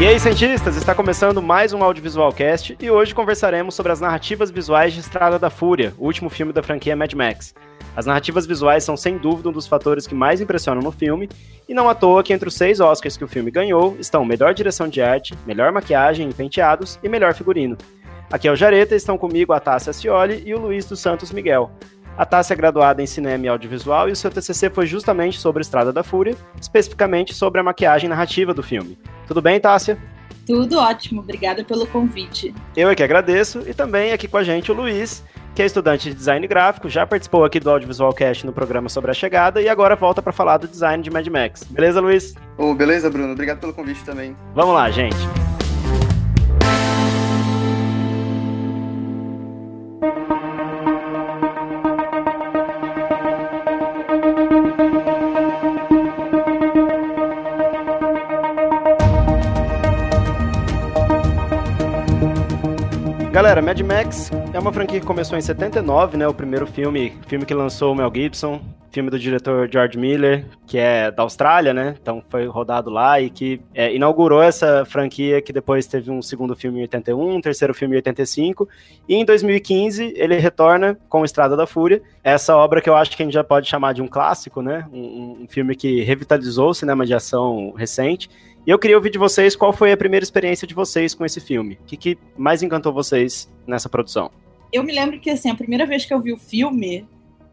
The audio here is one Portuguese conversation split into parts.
E aí, cientistas, está começando mais um Audiovisual Cast e hoje conversaremos sobre as narrativas visuais de Estrada da Fúria, o último filme da franquia Mad Max. As narrativas visuais são sem dúvida um dos fatores que mais impressionam no filme, e não à toa que entre os seis Oscars que o filme ganhou estão melhor direção de arte, melhor maquiagem e penteados e melhor figurino. Aqui é o Jareta estão comigo a Tássia Cioli e o Luiz dos Santos Miguel. A Tássia é graduada em cinema e audiovisual e o seu TCC foi justamente sobre Estrada da Fúria, especificamente sobre a maquiagem narrativa do filme. Tudo bem, Tássia? Tudo ótimo, obrigada pelo convite. Eu é que agradeço e também aqui com a gente o Luiz, que é estudante de design gráfico, já participou aqui do Audiovisual Cast no programa sobre a chegada e agora volta para falar do design de Mad Max. Beleza, Luiz? Oh, beleza, Bruno. Obrigado pelo convite também. Vamos lá, gente. Galera, Mad Max é uma franquia que começou em 79, né? O primeiro filme, filme que lançou o Mel Gibson, filme do diretor George Miller, que é da Austrália, né? Então foi rodado lá e que é, inaugurou essa franquia que depois teve um segundo filme em 81, um terceiro filme em 85, e em 2015 ele retorna com Estrada da Fúria, essa obra que eu acho que a gente já pode chamar de um clássico, né? Um, um filme que revitalizou o cinema de ação recente e eu queria ouvir de vocês qual foi a primeira experiência de vocês com esse filme. O que, que mais encantou vocês nessa produção? Eu me lembro que, assim, a primeira vez que eu vi o filme,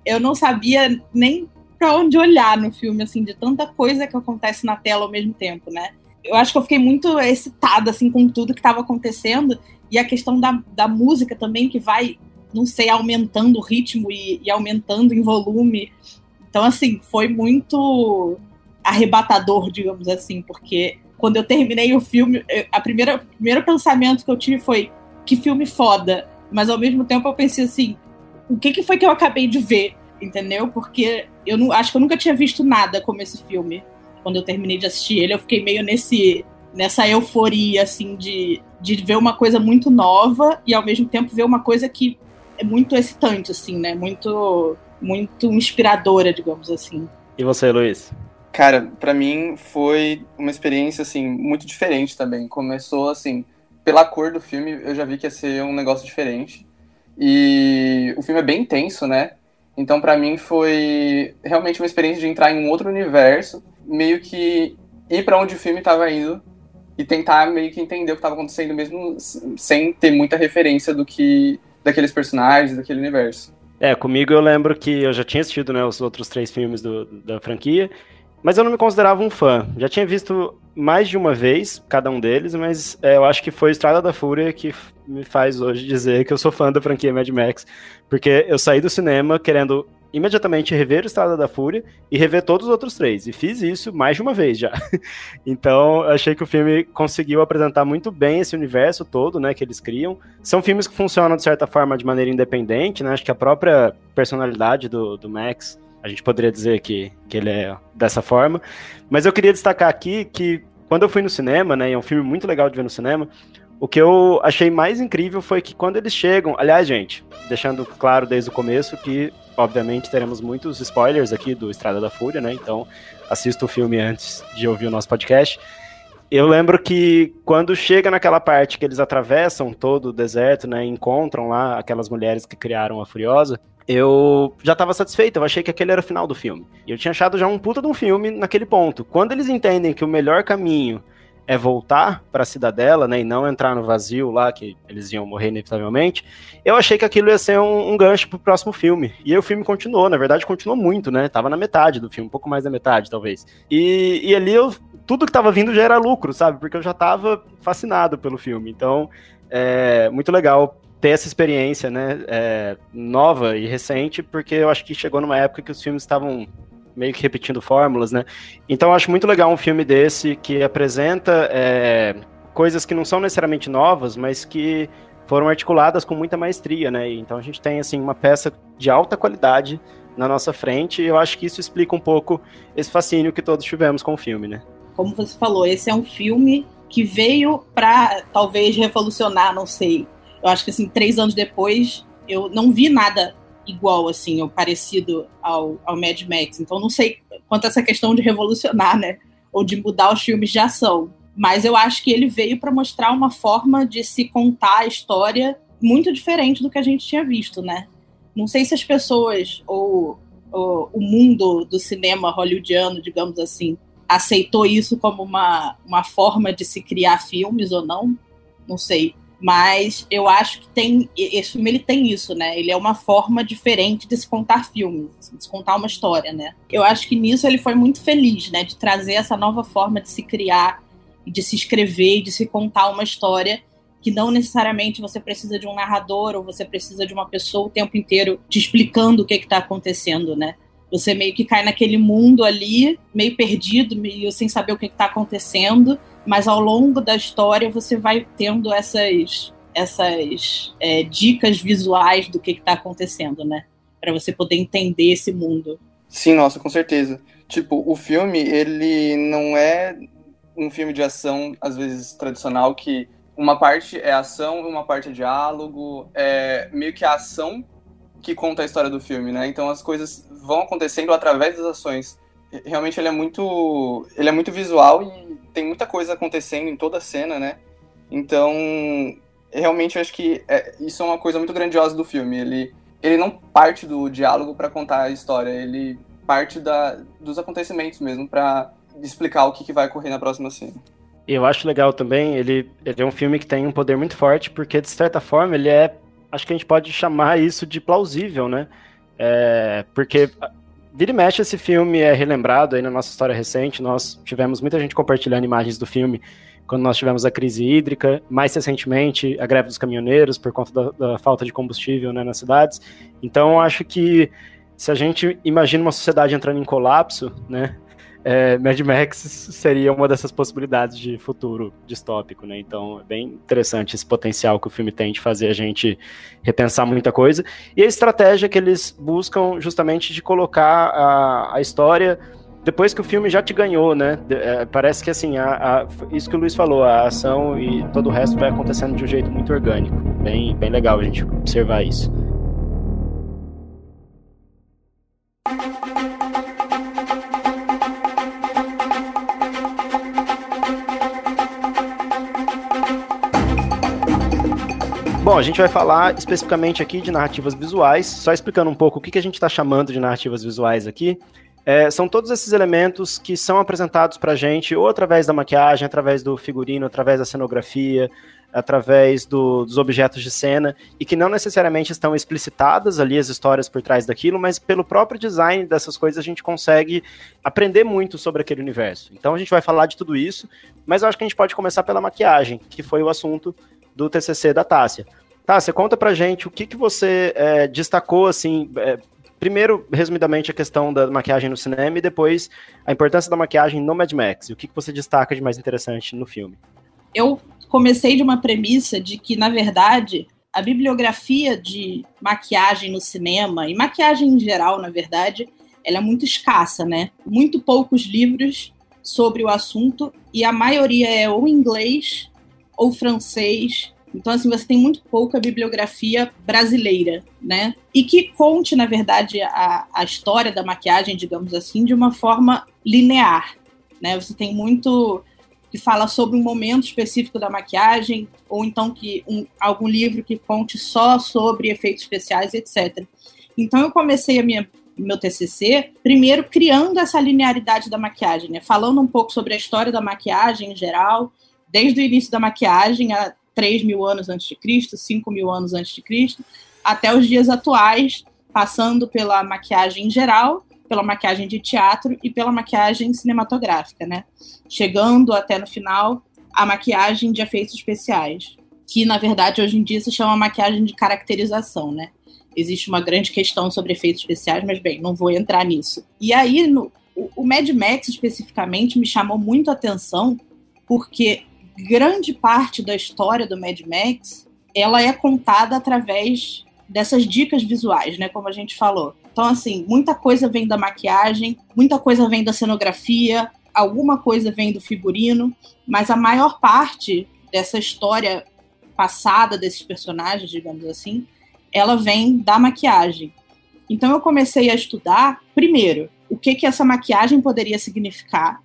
eu não sabia nem para onde olhar no filme, assim, de tanta coisa que acontece na tela ao mesmo tempo, né? Eu acho que eu fiquei muito excitada, assim, com tudo que estava acontecendo. E a questão da, da música também, que vai, não sei, aumentando o ritmo e, e aumentando em volume. Então, assim, foi muito arrebatador, digamos assim, porque quando eu terminei o filme, a primeira, o primeiro pensamento que eu tive foi que filme foda. Mas ao mesmo tempo eu pensei assim, o que, que foi que eu acabei de ver? Entendeu? Porque eu não, acho que eu nunca tinha visto nada como esse filme. Quando eu terminei de assistir ele, eu fiquei meio nesse nessa euforia assim de, de ver uma coisa muito nova e ao mesmo tempo ver uma coisa que é muito excitante assim, né? Muito muito inspiradora, digamos assim. E você, Luiz? Cara, para mim foi uma experiência assim muito diferente também. Começou assim, pela cor do filme, eu já vi que ia ser um negócio diferente. E o filme é bem intenso, né? Então para mim foi realmente uma experiência de entrar em um outro universo, meio que ir para onde o filme estava indo e tentar meio que entender o que estava acontecendo mesmo sem ter muita referência do que daqueles personagens, daquele universo. É, comigo eu lembro que eu já tinha assistido né, os outros três filmes do, da franquia mas eu não me considerava um fã. Já tinha visto mais de uma vez cada um deles, mas é, eu acho que foi Estrada da Fúria que me faz hoje dizer que eu sou fã da franquia Mad Max, porque eu saí do cinema querendo imediatamente rever Estrada da Fúria e rever todos os outros três. E fiz isso mais de uma vez já. então, achei que o filme conseguiu apresentar muito bem esse universo todo, né, que eles criam. São filmes que funcionam, de certa forma, de maneira independente, né? Acho que a própria personalidade do, do Max a gente poderia dizer que, que ele é dessa forma. Mas eu queria destacar aqui que quando eu fui no cinema, né, e é um filme muito legal de ver no cinema, o que eu achei mais incrível foi que quando eles chegam, aliás, gente, deixando claro desde o começo que, obviamente, teremos muitos spoilers aqui do Estrada da Fúria, né? Então, assista o filme antes de ouvir o nosso podcast. Eu lembro que quando chega naquela parte que eles atravessam todo o deserto, né, encontram lá aquelas mulheres que criaram a Furiosa, eu já estava satisfeito, eu achei que aquele era o final do filme. E eu tinha achado já um puta de um filme naquele ponto. Quando eles entendem que o melhor caminho é voltar para a cidadela, né, e não entrar no vazio lá, que eles iam morrer inevitavelmente, eu achei que aquilo ia ser um, um gancho pro próximo filme. E aí o filme continuou, na verdade continuou muito, né, tava na metade do filme, um pouco mais da metade, talvez. E, e ali eu, tudo que tava vindo já era lucro, sabe, porque eu já tava fascinado pelo filme. Então, é muito legal ter essa experiência, né, é, nova e recente, porque eu acho que chegou numa época que os filmes estavam meio que repetindo fórmulas, né? Então eu acho muito legal um filme desse que apresenta é, coisas que não são necessariamente novas, mas que foram articuladas com muita maestria, né? Então a gente tem assim uma peça de alta qualidade na nossa frente e eu acho que isso explica um pouco esse fascínio que todos tivemos com o filme, né? Como você falou, esse é um filme que veio para talvez revolucionar, não sei, eu acho que assim, três anos depois, eu não vi nada igual, assim, ou parecido ao, ao Mad Max. Então não sei quanto a essa questão de revolucionar, né? Ou de mudar os filmes de ação. Mas eu acho que ele veio para mostrar uma forma de se contar a história muito diferente do que a gente tinha visto, né? Não sei se as pessoas ou, ou o mundo do cinema hollywoodiano, digamos assim, aceitou isso como uma, uma forma de se criar filmes ou não, não sei. Mas eu acho que tem. Esse filme ele tem isso, né? Ele é uma forma diferente de se contar filmes, de se contar uma história, né? Eu acho que nisso ele foi muito feliz, né? De trazer essa nova forma de se criar, de se escrever, de se contar uma história que não necessariamente você precisa de um narrador ou você precisa de uma pessoa o tempo inteiro te explicando o que está acontecendo, né? Você meio que cai naquele mundo ali, meio perdido, meio sem saber o que está acontecendo, mas ao longo da história você vai tendo essas, essas é, dicas visuais do que está acontecendo, né? Para você poder entender esse mundo. Sim, nossa, com certeza. Tipo, o filme, ele não é um filme de ação, às vezes, tradicional, que uma parte é ação, uma parte é diálogo, é meio que a ação que conta a história do filme, né? Então as coisas vão acontecendo através das ações. Realmente ele é muito, ele é muito visual e tem muita coisa acontecendo em toda a cena, né? Então, realmente acho que é, isso é uma coisa muito grandiosa do filme. Ele, ele não parte do diálogo para contar a história, ele parte da, dos acontecimentos mesmo para explicar o que, que vai ocorrer na próxima cena. Eu acho legal também, ele, ele é um filme que tem um poder muito forte, porque de certa forma ele é acho que a gente pode chamar isso de plausível, né? É, porque vira e mexe esse filme é relembrado aí na nossa história recente, nós tivemos muita gente compartilhando imagens do filme quando nós tivemos a crise hídrica, mais recentemente a greve dos caminhoneiros por conta da, da falta de combustível né, nas cidades. Então acho que se a gente imagina uma sociedade entrando em colapso, né, é, Mad Max seria uma dessas possibilidades de futuro distópico, né? Então é bem interessante esse potencial que o filme tem de fazer a gente repensar muita coisa. E a estratégia que eles buscam justamente de colocar a, a história depois que o filme já te ganhou, né? É, parece que assim, a, a, isso que o Luiz falou, a ação e todo o resto vai acontecendo de um jeito muito orgânico. Bem, bem legal a gente observar isso. Bom, a gente vai falar especificamente aqui de narrativas visuais, só explicando um pouco o que, que a gente está chamando de narrativas visuais aqui. É, são todos esses elementos que são apresentados para a gente ou através da maquiagem, através do figurino, através da cenografia, através do, dos objetos de cena e que não necessariamente estão explicitadas ali as histórias por trás daquilo, mas pelo próprio design dessas coisas a gente consegue aprender muito sobre aquele universo. Então a gente vai falar de tudo isso, mas eu acho que a gente pode começar pela maquiagem, que foi o assunto do TCC da Tássia. Tássia, conta pra gente o que, que você é, destacou, assim, é, primeiro, resumidamente, a questão da maquiagem no cinema e depois a importância da maquiagem no Mad Max. O que, que você destaca de mais interessante no filme? Eu comecei de uma premissa de que, na verdade, a bibliografia de maquiagem no cinema, e maquiagem em geral, na verdade, ela é muito escassa, né? Muito poucos livros sobre o assunto, e a maioria é ou inglês ou francês. Então, assim, você tem muito pouca bibliografia brasileira, né? E que conte, na verdade, a, a história da maquiagem, digamos assim, de uma forma linear, né? Você tem muito que fala sobre um momento específico da maquiagem, ou então que um, algum livro que conte só sobre efeitos especiais, etc. Então, eu comecei a minha meu TCC, primeiro criando essa linearidade da maquiagem, né? falando um pouco sobre a história da maquiagem em geral, desde o início da maquiagem, há 3 mil anos antes de Cristo, 5 mil anos antes de Cristo, até os dias atuais, passando pela maquiagem em geral, pela maquiagem de teatro e pela maquiagem cinematográfica, né? Chegando até no final a maquiagem de efeitos especiais, que na verdade hoje em dia se chama maquiagem de caracterização, né? Existe uma grande questão sobre efeitos especiais, mas bem, não vou entrar nisso. E aí, no, o, Mad Max especificamente me chamou muito a atenção, porque grande parte da história do Mad Max ela é contada através dessas dicas visuais, né? Como a gente falou. Então, assim, muita coisa vem da maquiagem, muita coisa vem da cenografia, alguma coisa vem do figurino, mas a maior parte dessa história passada desses personagens, digamos assim, ela vem da maquiagem. Então eu comecei a estudar, primeiro, o que que essa maquiagem poderia significar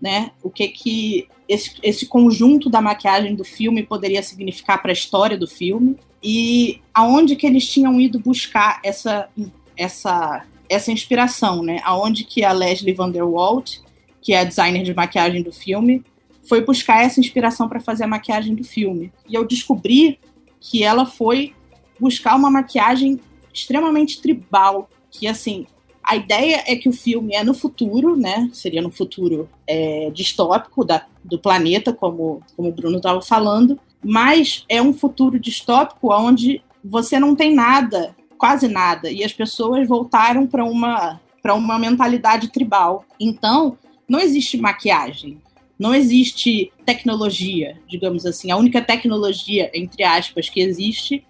né? O que que esse, esse conjunto da maquiagem do filme poderia significar para a história do filme e aonde que eles tinham ido buscar essa essa essa inspiração, né? Aonde que a Leslie Van der Walt, que é a designer de maquiagem do filme, foi buscar essa inspiração para fazer a maquiagem do filme. E eu descobri que ela foi buscar uma maquiagem extremamente tribal, que assim, a ideia é que o filme é no futuro, né? Seria no futuro é, distópico da, do planeta, como, como o Bruno estava falando, mas é um futuro distópico onde você não tem nada, quase nada, e as pessoas voltaram para uma para uma mentalidade tribal. Então, não existe maquiagem, não existe tecnologia, digamos assim. A única tecnologia, entre aspas, que existe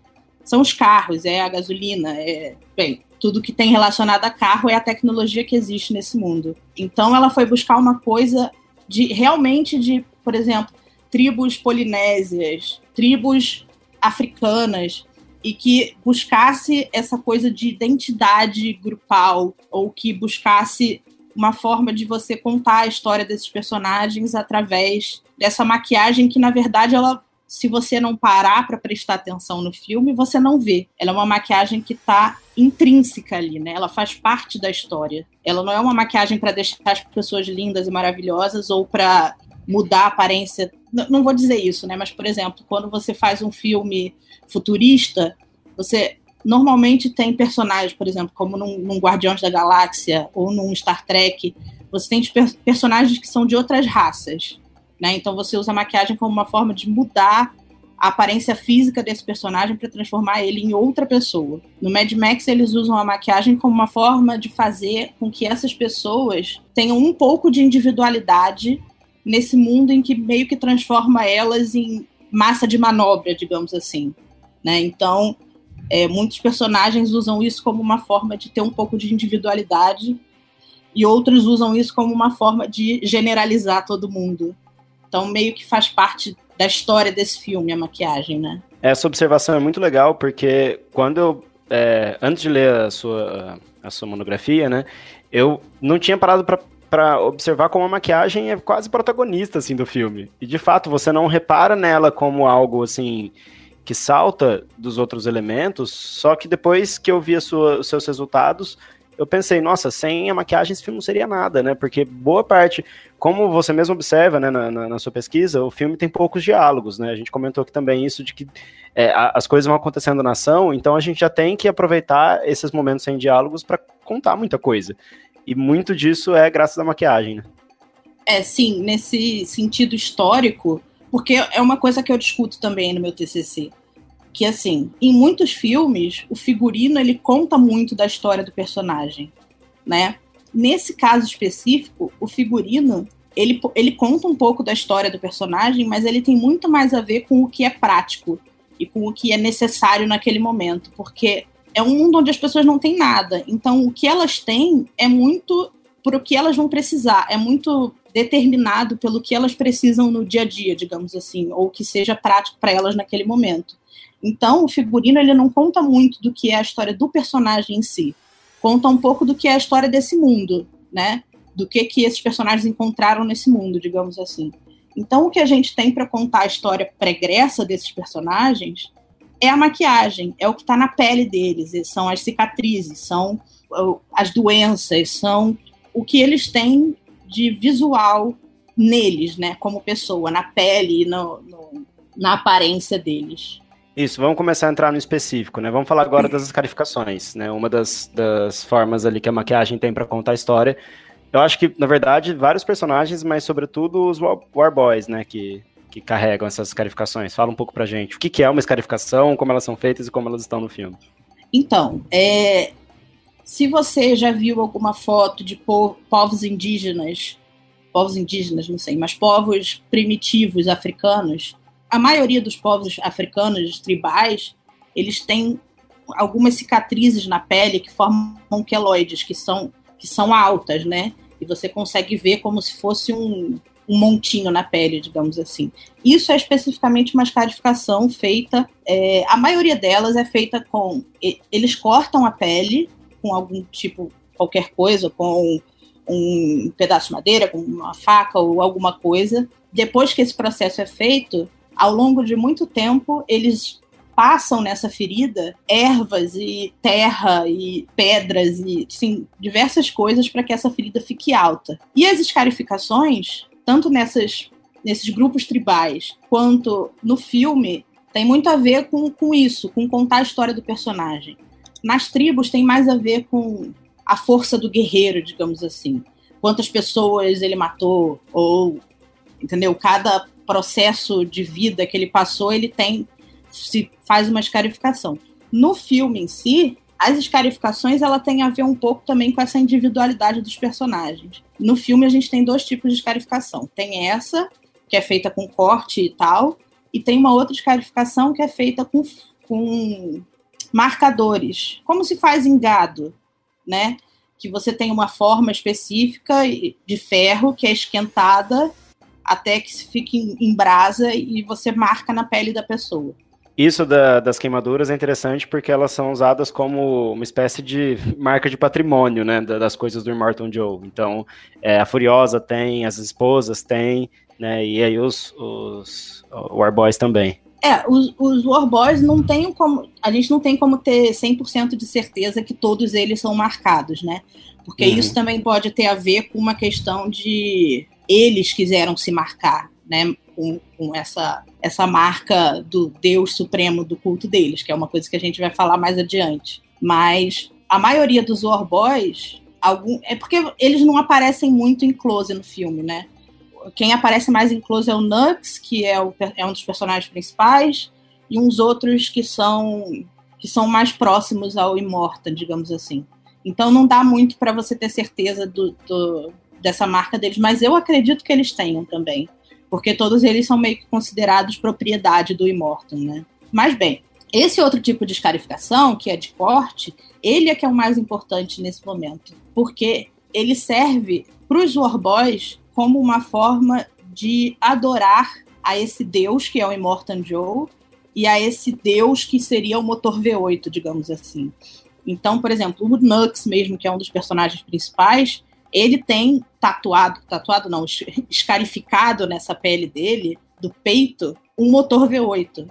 são os carros, é a gasolina, é, bem, tudo que tem relacionado a carro é a tecnologia que existe nesse mundo. Então ela foi buscar uma coisa de realmente de, por exemplo, tribos polinésias, tribos africanas e que buscasse essa coisa de identidade grupal ou que buscasse uma forma de você contar a história desses personagens através dessa maquiagem que na verdade ela se você não parar para prestar atenção no filme, você não vê. Ela é uma maquiagem que está intrínseca ali, né? Ela faz parte da história. Ela não é uma maquiagem para deixar as pessoas lindas e maravilhosas ou para mudar a aparência. Não vou dizer isso, né? Mas, por exemplo, quando você faz um filme futurista, você normalmente tem personagens, por exemplo, como num, num Guardiões da Galáxia ou num Star Trek, você tem personagens que são de outras raças. Né? Então você usa a maquiagem como uma forma de mudar a aparência física desse personagem para transformar ele em outra pessoa. No Mad Max, eles usam a maquiagem como uma forma de fazer com que essas pessoas tenham um pouco de individualidade nesse mundo em que meio que transforma elas em massa de manobra, digamos assim. Né? Então, é, muitos personagens usam isso como uma forma de ter um pouco de individualidade e outros usam isso como uma forma de generalizar todo mundo. Então, meio que faz parte da história desse filme, a maquiagem, né? Essa observação é muito legal, porque quando eu. É, antes de ler a sua, a sua monografia, né? Eu não tinha parado para para observar como a maquiagem é quase protagonista assim do filme. E de fato, você não repara nela como algo assim que salta dos outros elementos, só que depois que eu vi sua, os seus resultados, eu pensei, nossa, sem a maquiagem esse filme não seria nada, né? Porque boa parte, como você mesmo observa, né, na, na, na sua pesquisa, o filme tem poucos diálogos, né? A gente comentou aqui também isso de que é, as coisas vão acontecendo na ação, então a gente já tem que aproveitar esses momentos sem diálogos para contar muita coisa. E muito disso é graças à maquiagem, né? É, sim, nesse sentido histórico, porque é uma coisa que eu discuto também no meu TCC que assim, em muitos filmes, o figurino ele conta muito da história do personagem, né? Nesse caso específico, o figurino ele, ele conta um pouco da história do personagem, mas ele tem muito mais a ver com o que é prático e com o que é necessário naquele momento, porque é um mundo onde as pessoas não têm nada. Então, o que elas têm é muito por o que elas vão precisar, é muito determinado pelo que elas precisam no dia a dia, digamos assim, ou que seja prático para elas naquele momento. Então, o figurino ele não conta muito do que é a história do personagem em si. Conta um pouco do que é a história desse mundo, né? Do que que esses personagens encontraram nesse mundo, digamos assim. Então, o que a gente tem para contar a história pregressa desses personagens é a maquiagem, é o que está na pele deles, são as cicatrizes, são as doenças, são o que eles têm de visual neles, né, como pessoa, na pele e no, no, na aparência deles. Isso, vamos começar a entrar no específico, né? Vamos falar agora das escarificações, né? Uma das, das formas ali que a maquiagem tem para contar a história. Eu acho que, na verdade, vários personagens, mas sobretudo os War Boys, né? Que, que carregam essas escarificações. Fala um pouco pra gente. O que, que é uma escarificação, como elas são feitas e como elas estão no filme. Então, é, se você já viu alguma foto de povos indígenas, povos indígenas, não sei, mas povos primitivos africanos, a maioria dos povos africanos tribais, eles têm algumas cicatrizes na pele que formam queloides, que são, que são altas, né? E você consegue ver como se fosse um, um montinho na pele, digamos assim. Isso é especificamente uma escarificação feita, é, a maioria delas é feita com. Eles cortam a pele com algum tipo, qualquer coisa, com um pedaço de madeira, com uma faca ou alguma coisa. Depois que esse processo é feito, ao longo de muito tempo, eles passam nessa ferida ervas e terra e pedras e diversas coisas para que essa ferida fique alta. E as escarificações, tanto nessas, nesses grupos tribais quanto no filme, tem muito a ver com, com isso, com contar a história do personagem. Nas tribos tem mais a ver com a força do guerreiro, digamos assim. Quantas pessoas ele matou, ou, entendeu? Cada processo de vida que ele passou, ele tem, se faz uma escarificação. No filme em si, as escarificações ela tem a ver um pouco também com essa individualidade dos personagens. No filme a gente tem dois tipos de escarificação. Tem essa, que é feita com corte e tal, e tem uma outra escarificação que é feita com, com marcadores, como se faz em gado, né? Que você tem uma forma específica de ferro que é esquentada até que fique em brasa e você marca na pele da pessoa. Isso da, das queimaduras é interessante porque elas são usadas como uma espécie de marca de patrimônio, né, das coisas do Immortal Joe. Então, é, a Furiosa tem, as esposas têm, né, e aí os, os War Boys também. É, os, os War Boys não tem como. A gente não tem como ter 100% de certeza que todos eles são marcados, né? Porque uhum. isso também pode ter a ver com uma questão de. Eles quiseram se marcar, né? Com, com essa, essa marca do Deus Supremo do culto deles, que é uma coisa que a gente vai falar mais adiante. Mas a maioria dos War Boys. Algum, é porque eles não aparecem muito em close no filme, né? quem aparece mais em close é o Nux, que é, o, é um dos personagens principais, e uns outros que são que são mais próximos ao Immortal, digamos assim. Então não dá muito para você ter certeza do, do, dessa marca deles, mas eu acredito que eles tenham também, porque todos eles são meio que considerados propriedade do Immortal, né? Mas bem, esse outro tipo de escarificação, que é de corte, ele é que é o mais importante nesse momento, porque ele serve para os Warboys como uma forma de adorar a esse deus que é o Immortan Joe e a esse deus que seria o motor V8, digamos assim. Então, por exemplo, o Nux mesmo, que é um dos personagens principais, ele tem tatuado, tatuado não, escarificado nessa pele dele, do peito, um motor V8.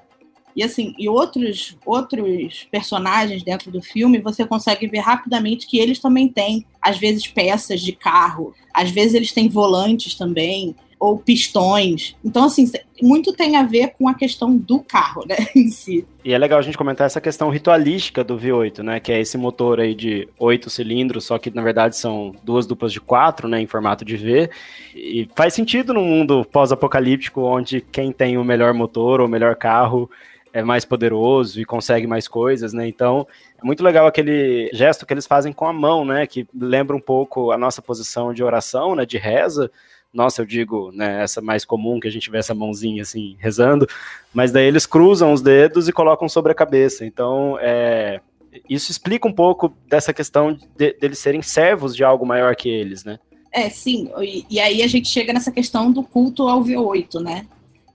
E assim, e outros outros personagens dentro do filme, você consegue ver rapidamente que eles também têm, às vezes, peças de carro, às vezes eles têm volantes também, ou pistões. Então, assim, muito tem a ver com a questão do carro, né, em si. E é legal a gente comentar essa questão ritualística do V8, né, que é esse motor aí de oito cilindros, só que na verdade são duas duplas de quatro, né, em formato de V. E faz sentido num mundo pós-apocalíptico onde quem tem o melhor motor ou o melhor carro é mais poderoso e consegue mais coisas, né? Então, é muito legal aquele gesto que eles fazem com a mão, né? Que lembra um pouco a nossa posição de oração, né? De reza. Nossa, eu digo, né? Essa mais comum que a gente vê essa mãozinha assim rezando, mas daí eles cruzam os dedos e colocam sobre a cabeça. Então, é, isso explica um pouco dessa questão de, deles serem servos de algo maior que eles, né? É, sim. E, e aí a gente chega nessa questão do culto ao V8, né?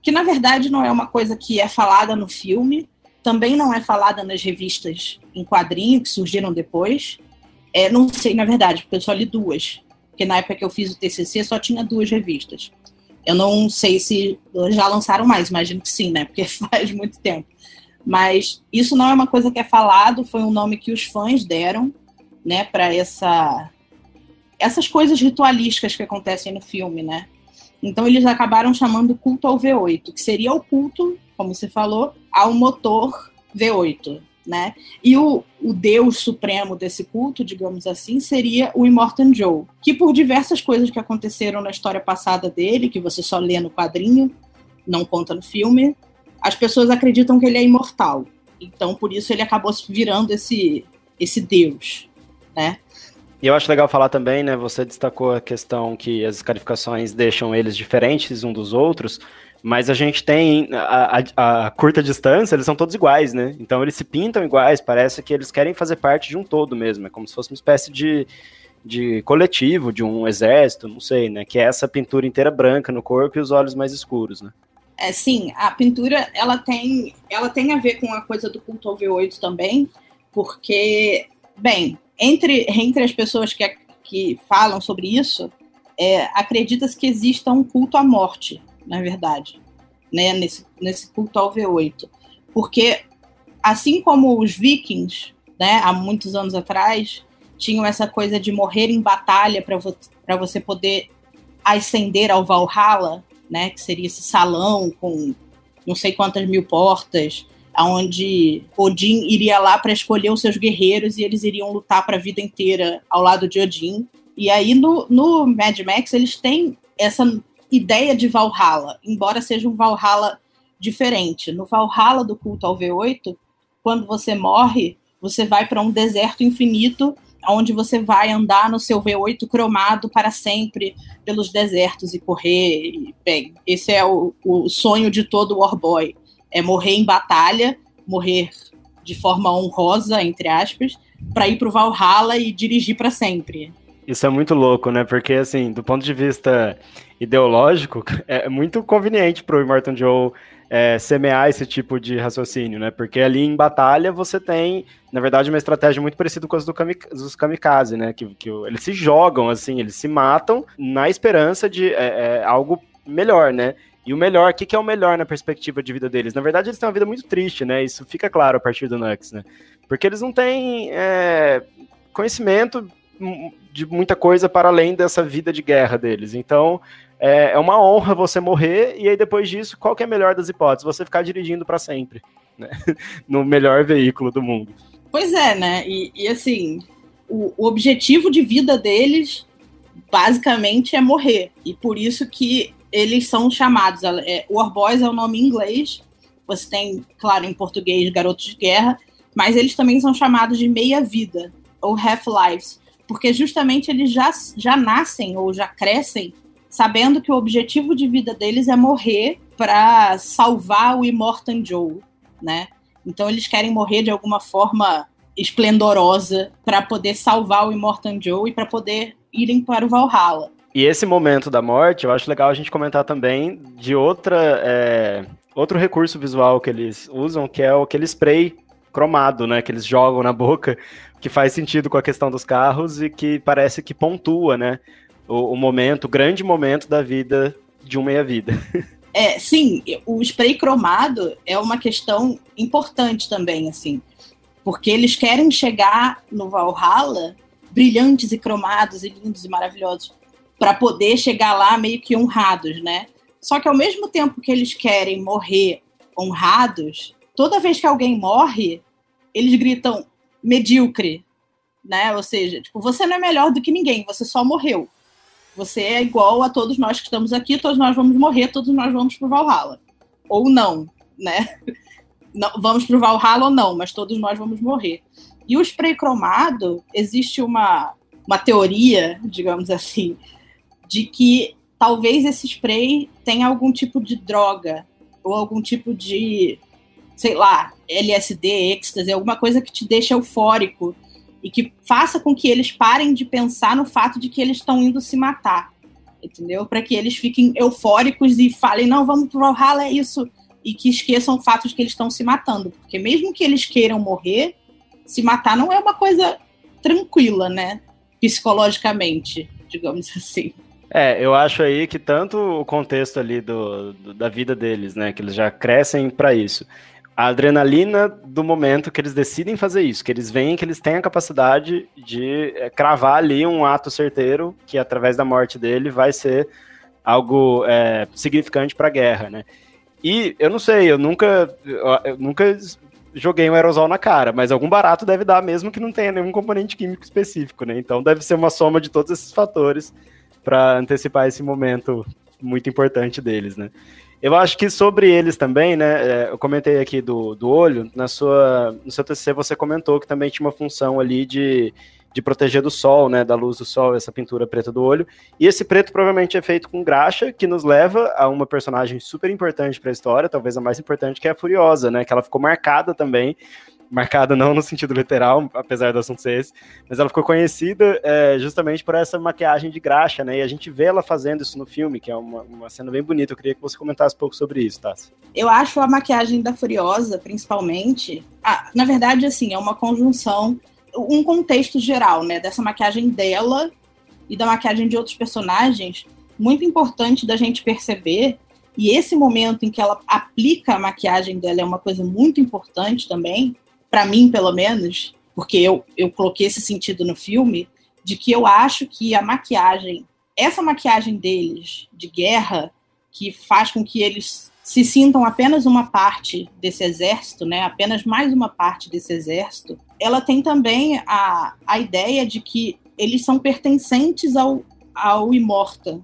que na verdade não é uma coisa que é falada no filme, também não é falada nas revistas em quadrinho que surgiram depois. É, não sei, na verdade, porque eu só li duas. Porque na época que eu fiz o TCC só tinha duas revistas. Eu não sei se já lançaram mais, imagino que sim, né? Porque faz muito tempo. Mas isso não é uma coisa que é falado, foi um nome que os fãs deram, né, para essa essas coisas ritualísticas que acontecem no filme, né? Então eles acabaram chamando culto ao V8, que seria o culto, como você falou, ao motor V8, né? E o, o deus supremo desse culto, digamos assim, seria o Immortan Joe, que por diversas coisas que aconteceram na história passada dele, que você só lê no quadrinho, não conta no filme, as pessoas acreditam que ele é imortal. Então, por isso ele acabou virando esse esse deus, né? E eu acho legal falar também, né? Você destacou a questão que as escarificações deixam eles diferentes um dos outros, mas a gente tem a, a, a, curta distância, eles são todos iguais, né? Então eles se pintam iguais, parece que eles querem fazer parte de um todo mesmo, é como se fosse uma espécie de, de coletivo, de um exército, não sei, né? Que é essa pintura inteira branca no corpo e os olhos mais escuros, né? É, sim, a pintura ela tem, ela tem a ver com a coisa do culto ao V8 também, porque, bem, entre, entre as pessoas que, que falam sobre isso, é, acredita-se que exista um culto à morte, na verdade, né, nesse, nesse culto ao V8. Porque, assim como os vikings, né, há muitos anos atrás, tinham essa coisa de morrer em batalha para vo você poder ascender ao Valhalla, né, que seria esse salão com não sei quantas mil portas, aonde Odin iria lá para escolher os seus guerreiros e eles iriam lutar para a vida inteira ao lado de Odin. E aí no, no Mad Max eles têm essa ideia de Valhalla, embora seja um Valhalla diferente. No Valhalla do culto ao V8, quando você morre, você vai para um deserto infinito onde você vai andar no seu V8 cromado para sempre pelos desertos e correr. Bem, esse é o, o sonho de todo Warboy. É morrer em batalha, morrer de forma honrosa, entre aspas, para ir para o Valhalla e dirigir para sempre. Isso é muito louco, né? Porque, assim, do ponto de vista ideológico, é muito conveniente para o Immortan Joe é, semear esse tipo de raciocínio, né? Porque ali em batalha você tem, na verdade, uma estratégia muito parecida com as do dos kamikaze, né? Que, que eles se jogam, assim, eles se matam na esperança de é, é, algo melhor, né? E o melhor, o que, que é o melhor na perspectiva de vida deles? Na verdade, eles têm uma vida muito triste, né? Isso fica claro a partir do Nux, né? Porque eles não têm é, conhecimento de muita coisa para além dessa vida de guerra deles. Então, é, é uma honra você morrer, e aí depois disso, qual que é a melhor das hipóteses? Você ficar dirigindo para sempre, né? no melhor veículo do mundo. Pois é, né? E, e assim, o, o, objetivo de vida deles basicamente é morrer. E por isso que eles são chamados. É, War Boys é o nome em inglês. Você tem, claro, em português, garotos de guerra, mas eles também são chamados de meia-vida, ou half-lives, porque justamente eles já, já nascem ou já crescem sabendo que o objetivo de vida deles é morrer para salvar o Immortan Joe, né? Então eles querem morrer de alguma forma esplendorosa para poder salvar o Immortan Joe e para poder irem para o Valhalla. E esse momento da morte, eu acho legal a gente comentar também de outra é, outro recurso visual que eles usam, que é aquele spray cromado, né, que eles jogam na boca, que faz sentido com a questão dos carros e que parece que pontua, né, o, o momento, o grande momento da vida de uma meia-vida. É, sim, o spray cromado é uma questão importante também, assim, porque eles querem chegar no Valhalla brilhantes e cromados e lindos e maravilhosos para poder chegar lá meio que honrados, né? Só que ao mesmo tempo que eles querem morrer honrados, toda vez que alguém morre, eles gritam medíocre, né? Ou seja, tipo, você não é melhor do que ninguém, você só morreu. Você é igual a todos nós que estamos aqui, todos nós vamos morrer, todos nós vamos pro Valhalla. Ou não, né? Não, vamos pro Valhalla ou não, mas todos nós vamos morrer. E o spray cromado, existe uma, uma teoria, digamos assim, de que talvez esse spray tenha algum tipo de droga ou algum tipo de, sei lá, LSD, êxtase, alguma coisa que te deixa eufórico e que faça com que eles parem de pensar no fato de que eles estão indo se matar, entendeu? Para que eles fiquem eufóricos e falem, não, vamos pro Valhalla, é isso, e que esqueçam o fato de que eles estão se matando, porque mesmo que eles queiram morrer, se matar não é uma coisa tranquila, né? Psicologicamente, digamos assim. É, eu acho aí que tanto o contexto ali do, do da vida deles, né, que eles já crescem para isso, a adrenalina do momento que eles decidem fazer isso, que eles veem que eles têm a capacidade de é, cravar ali um ato certeiro que através da morte dele vai ser algo é, significante para a guerra, né? E eu não sei, eu nunca, eu nunca joguei um aerosol na cara, mas algum barato deve dar mesmo que não tenha nenhum componente químico específico, né? Então deve ser uma soma de todos esses fatores para antecipar esse momento muito importante deles, né? Eu acho que sobre eles também, né? É, eu comentei aqui do, do olho, na sua, no seu TCC você comentou que também tinha uma função ali de, de proteger do sol, né? Da luz do sol, essa pintura preta do olho. E esse preto provavelmente é feito com graxa, que nos leva a uma personagem super importante para a história, talvez a mais importante, que é a Furiosa, né? Que ela ficou marcada também marcada não no sentido literal, apesar do assunto ser esse, mas ela ficou conhecida é, justamente por essa maquiagem de graxa, né? E a gente vê ela fazendo isso no filme, que é uma, uma cena bem bonita. Eu queria que você comentasse um pouco sobre isso, Tassi. Eu acho a maquiagem da Furiosa, principalmente, ah, na verdade, assim, é uma conjunção, um contexto geral, né? Dessa maquiagem dela e da maquiagem de outros personagens, muito importante da gente perceber. E esse momento em que ela aplica a maquiagem dela é uma coisa muito importante também, para mim, pelo menos, porque eu, eu coloquei esse sentido no filme, de que eu acho que a maquiagem, essa maquiagem deles de guerra, que faz com que eles se sintam apenas uma parte desse exército, né, apenas mais uma parte desse exército, ela tem também a, a ideia de que eles são pertencentes ao, ao Immortan.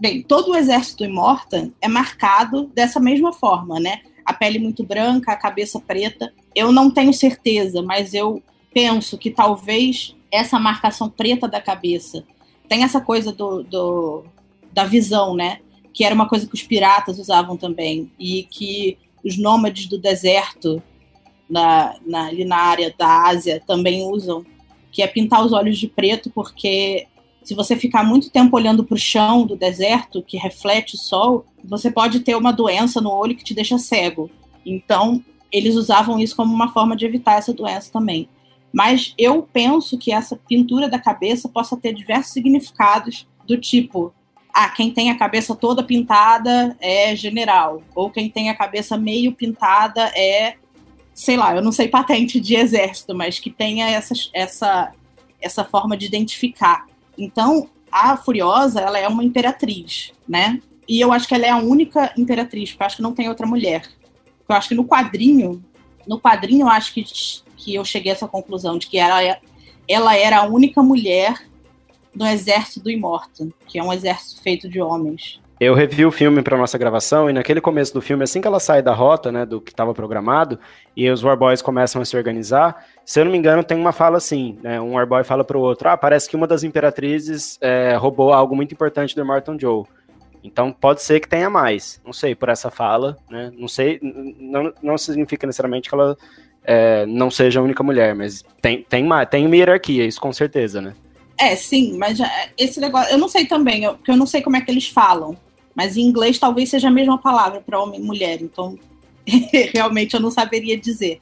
Bem, todo o exército Immortan é marcado dessa mesma forma, né? A pele muito branca, a cabeça preta. Eu não tenho certeza, mas eu penso que talvez essa marcação preta da cabeça tem essa coisa do, do da visão, né? que era uma coisa que os piratas usavam também, e que os nômades do deserto, na, na, ali na área da Ásia, também usam, que é pintar os olhos de preto, porque se você ficar muito tempo olhando para o chão do deserto, que reflete o sol, você pode ter uma doença no olho que te deixa cego. Então, eles usavam isso como uma forma de evitar essa doença também. Mas eu penso que essa pintura da cabeça possa ter diversos significados, do tipo, ah, quem tem a cabeça toda pintada é general, ou quem tem a cabeça meio pintada é, sei lá, eu não sei patente de exército, mas que tenha essa, essa, essa forma de identificar. Então, a Furiosa, ela é uma imperatriz, né? E eu acho que ela é a única imperatriz, porque eu acho que não tem outra mulher. Eu acho que no quadrinho, no quadrinho eu acho que, que eu cheguei a essa conclusão de que ela, ela era a única mulher do exército do Immortan, que é um exército feito de homens. Eu revi o filme para nossa gravação e naquele começo do filme, assim que ela sai da rota, né, do que estava programado, e os Warboys começam a se organizar, se eu não me engano, tem uma fala assim, né, um Warboy fala para o outro, ah, parece que uma das imperatrizes é, roubou algo muito importante do Immortan Joe. Então pode ser que tenha mais, não sei, por essa fala, né, não sei, não, não significa necessariamente que ela é, não seja a única mulher, mas tem, tem, uma, tem uma hierarquia, isso com certeza, né. É, sim, mas esse negócio. Eu não sei também, eu, porque eu não sei como é que eles falam. Mas em inglês talvez seja a mesma palavra para homem e mulher, então realmente eu não saberia dizer.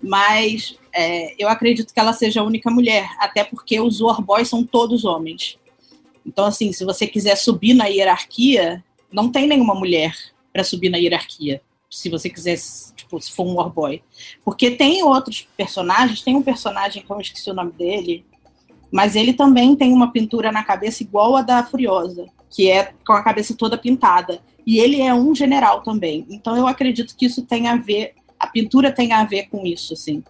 Mas é, eu acredito que ela seja a única mulher, até porque os Warboys são todos homens. Então, assim, se você quiser subir na hierarquia, não tem nenhuma mulher para subir na hierarquia. Se você quiser, tipo, se for um Warboy. Porque tem outros personagens, tem um personagem, como eu esqueci o nome dele, mas ele também tem uma pintura na cabeça igual a da Furiosa, que é com a cabeça toda pintada. E ele é um general também. Então eu acredito que isso tem a ver, a pintura tem a ver com isso, assim.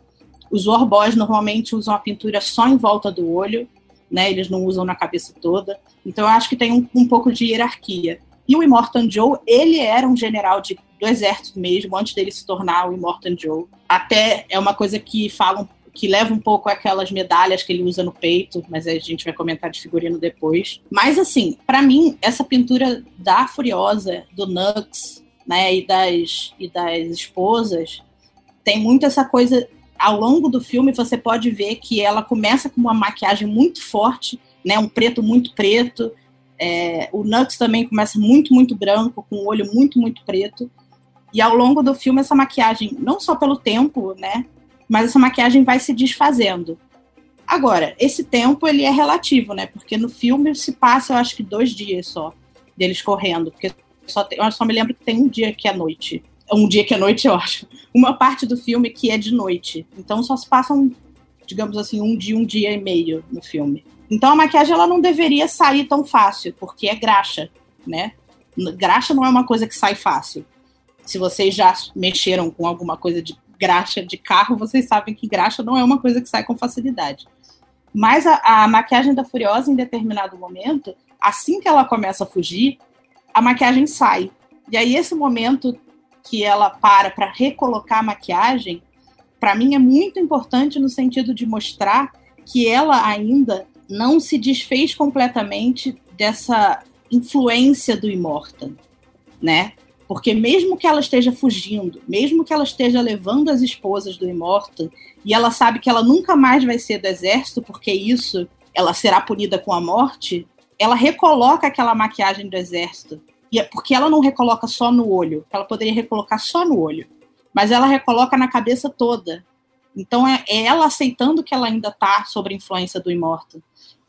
Os Warboys normalmente usam a pintura só em volta do olho, né? Eles não usam na cabeça toda. Então eu acho que tem um, um pouco de hierarquia. E o Immortan Joe, ele era um general de, do exército mesmo, antes dele se tornar o Immortan Joe. Até é uma coisa que falam que leva um pouco aquelas medalhas que ele usa no peito, mas a gente vai comentar de figurino depois. Mas assim, para mim, essa pintura da Furiosa, do Nux, né, e das, e das esposas, tem muito essa coisa. Ao longo do filme, você pode ver que ela começa com uma maquiagem muito forte, né, um preto muito preto. É, o Nux também começa muito, muito branco, com o olho muito, muito preto. E ao longo do filme, essa maquiagem, não só pelo tempo, né, mas essa maquiagem vai se desfazendo. Agora, esse tempo ele é relativo, né? Porque no filme se passa, eu acho que dois dias só deles correndo, porque só tem, eu só me lembro que tem um dia que é noite. Um dia que é noite, eu acho. Uma parte do filme que é de noite. Então só se passam, digamos assim, um dia, um dia e meio no filme. Então a maquiagem ela não deveria sair tão fácil, porque é graxa, né? Graxa não é uma coisa que sai fácil. Se vocês já mexeram com alguma coisa de graxa de carro, vocês sabem que graxa não é uma coisa que sai com facilidade. Mas a, a maquiagem da Furiosa, em determinado momento, assim que ela começa a fugir, a maquiagem sai. E aí, esse momento que ela para para recolocar a maquiagem, para mim é muito importante no sentido de mostrar que ela ainda não se desfez completamente dessa influência do Immortan, né? Porque mesmo que ela esteja fugindo, mesmo que ela esteja levando as esposas do Immortan, e ela sabe que ela nunca mais vai ser do exército, porque isso ela será punida com a morte, ela recoloca aquela maquiagem do exército. É porque ela não recoloca só no olho, ela poderia recolocar só no olho, mas ela recoloca na cabeça toda. Então é, é ela aceitando que ela ainda está sob a influência do Immortan.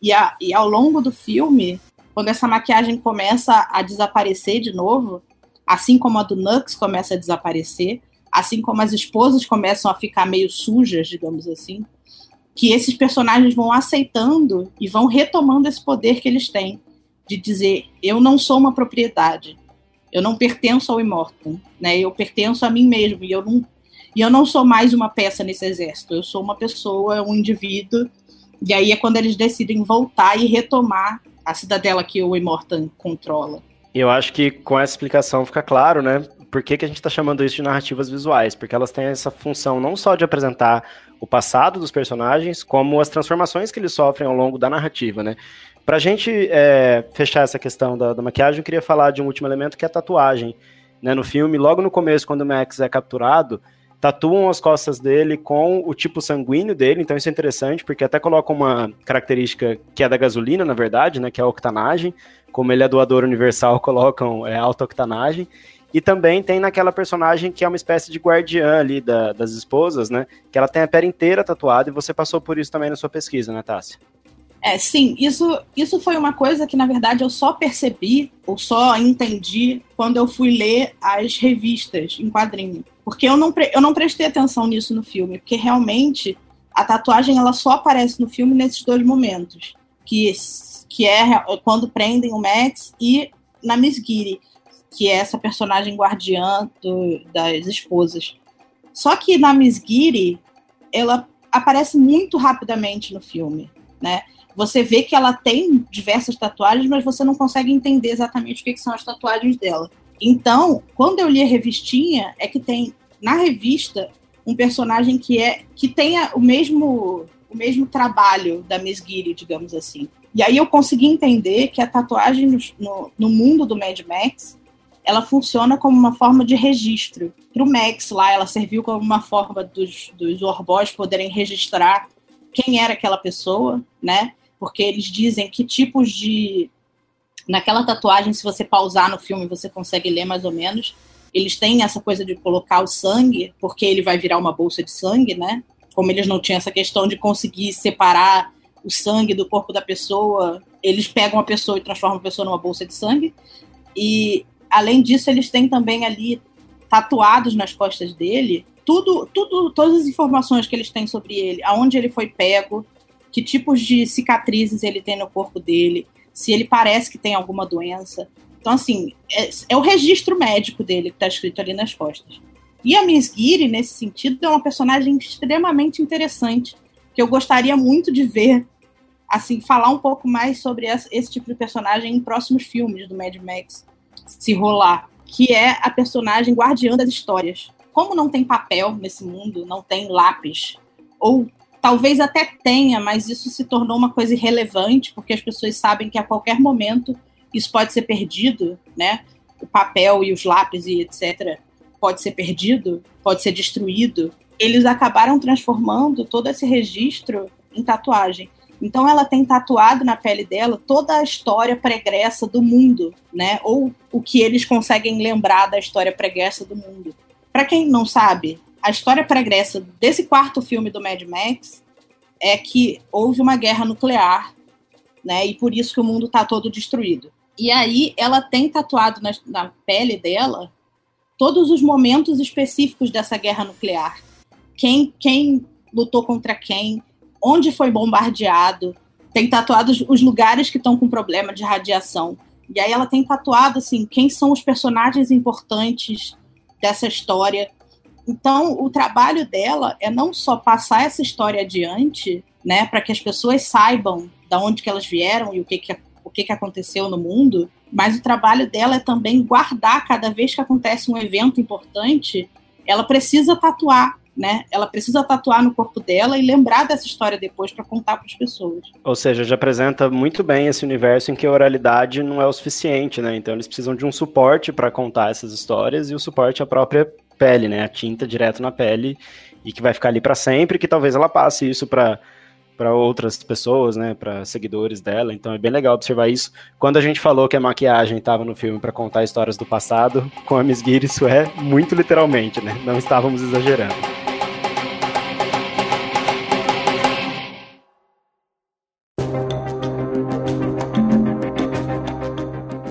E, a, e ao longo do filme, quando essa maquiagem começa a desaparecer de novo, assim como a do Nux começa a desaparecer, assim como as esposas começam a ficar meio sujas, digamos assim, que esses personagens vão aceitando e vão retomando esse poder que eles têm de dizer eu não sou uma propriedade, eu não pertenço ao Immortan, né? Eu pertenço a mim mesmo e eu não e eu não sou mais uma peça nesse exército, eu sou uma pessoa, um indivíduo. E aí é quando eles decidem voltar e retomar a cidadela que o Immortan controla. Eu acho que com essa explicação fica claro, né? Por que, que a gente está chamando isso de narrativas visuais? Porque elas têm essa função não só de apresentar o passado dos personagens, como as transformações que eles sofrem ao longo da narrativa, né? Pra gente é, fechar essa questão da, da, maquiagem, eu queria falar de um último elemento que é a tatuagem. Né? No filme, logo no começo, quando o Max é capturado, tatuam as costas dele com o tipo sanguíneo dele, então isso é interessante, porque até coloca uma característica que é da gasolina, na verdade, né, que é a octanagem, como ele é doador universal, colocam é, alta octanagem, e também tem naquela personagem que é uma espécie de guardiã ali da, das esposas, né, que ela tem a pele inteira tatuada, e você passou por isso também na sua pesquisa, né, Tássia? É, sim, isso, isso foi uma coisa que, na verdade, eu só percebi, ou só entendi, quando eu fui ler as revistas em quadrinho. Porque eu não, eu não prestei atenção nisso no filme, porque realmente a tatuagem ela só aparece no filme nesses dois momentos. Que, que é quando prendem o Max e na Miss Giri, que é essa personagem guardiã do, das esposas. Só que na Miss Giri, ela aparece muito rapidamente no filme, né? Você vê que ela tem diversas tatuagens, mas você não consegue entender exatamente o que, que são as tatuagens dela. Então, quando eu li a revistinha, é que tem na revista um personagem que é que tenha o mesmo o mesmo trabalho da Miss Giri, digamos assim. E aí eu consegui entender que a tatuagem no, no, mundo do Mad Max ela funciona como uma forma de registro. Para o Max lá, ela serviu como uma forma dos, dos Orbós poderem registrar quem era aquela pessoa, né? Porque eles dizem que tipos de. Naquela tatuagem, se você pausar no filme, você consegue ler mais ou menos. Eles têm essa coisa de colocar o sangue, porque ele vai virar uma bolsa de sangue, né? Como eles não tinham essa questão de conseguir separar o sangue do corpo da pessoa, eles pegam a pessoa e transformam a pessoa numa bolsa de sangue. E, além disso, eles têm também ali tatuados nas costas dele tudo, tudo, todas as informações que eles têm sobre ele, aonde ele foi pego, que tipos de cicatrizes ele tem no corpo dele, se ele parece que tem alguma doença. Então, assim, é, é o registro médico dele que está escrito ali nas costas. E a Miss Giri, nesse sentido, é uma personagem extremamente interessante, que eu gostaria muito de ver, assim, falar um pouco mais sobre esse, esse tipo de personagem em próximos filmes do Mad Max, se rolar, que é a personagem guardiã das histórias. Como não tem papel nesse mundo, não tem lápis, ou Talvez até tenha, mas isso se tornou uma coisa irrelevante, porque as pessoas sabem que a qualquer momento isso pode ser perdido, né? O papel e os lápis e etc. pode ser perdido, pode ser destruído. Eles acabaram transformando todo esse registro em tatuagem. Então ela tem tatuado na pele dela toda a história pregressa do mundo, né? Ou o que eles conseguem lembrar da história pregressa do mundo. Para quem não sabe, a história pregressa desse quarto filme do Mad Max é que houve uma guerra nuclear, né? E por isso que o mundo está todo destruído. E aí ela tem tatuado na, na pele dela todos os momentos específicos dessa guerra nuclear. Quem, quem lutou contra quem, onde foi bombardeado, tem tatuado os lugares que estão com problema de radiação. E aí ela tem tatuado assim, quem são os personagens importantes dessa história, então, o trabalho dela é não só passar essa história adiante, né, para que as pessoas saibam de onde que elas vieram e o que que, o que que aconteceu no mundo, mas o trabalho dela é também guardar cada vez que acontece um evento importante, ela precisa tatuar né? Ela precisa tatuar no corpo dela e lembrar dessa história depois para contar para as pessoas. Ou seja, já apresenta muito bem esse universo em que a oralidade não é o suficiente, né? Então eles precisam de um suporte para contar essas histórias e o suporte é a própria pele, né? A tinta direto na pele e que vai ficar ali para sempre, que talvez ela passe isso para para outras pessoas, né, para seguidores dela. Então é bem legal observar isso. Quando a gente falou que a maquiagem estava no filme para contar histórias do passado, com a Miss Gear isso é muito literalmente, né? Não estávamos exagerando.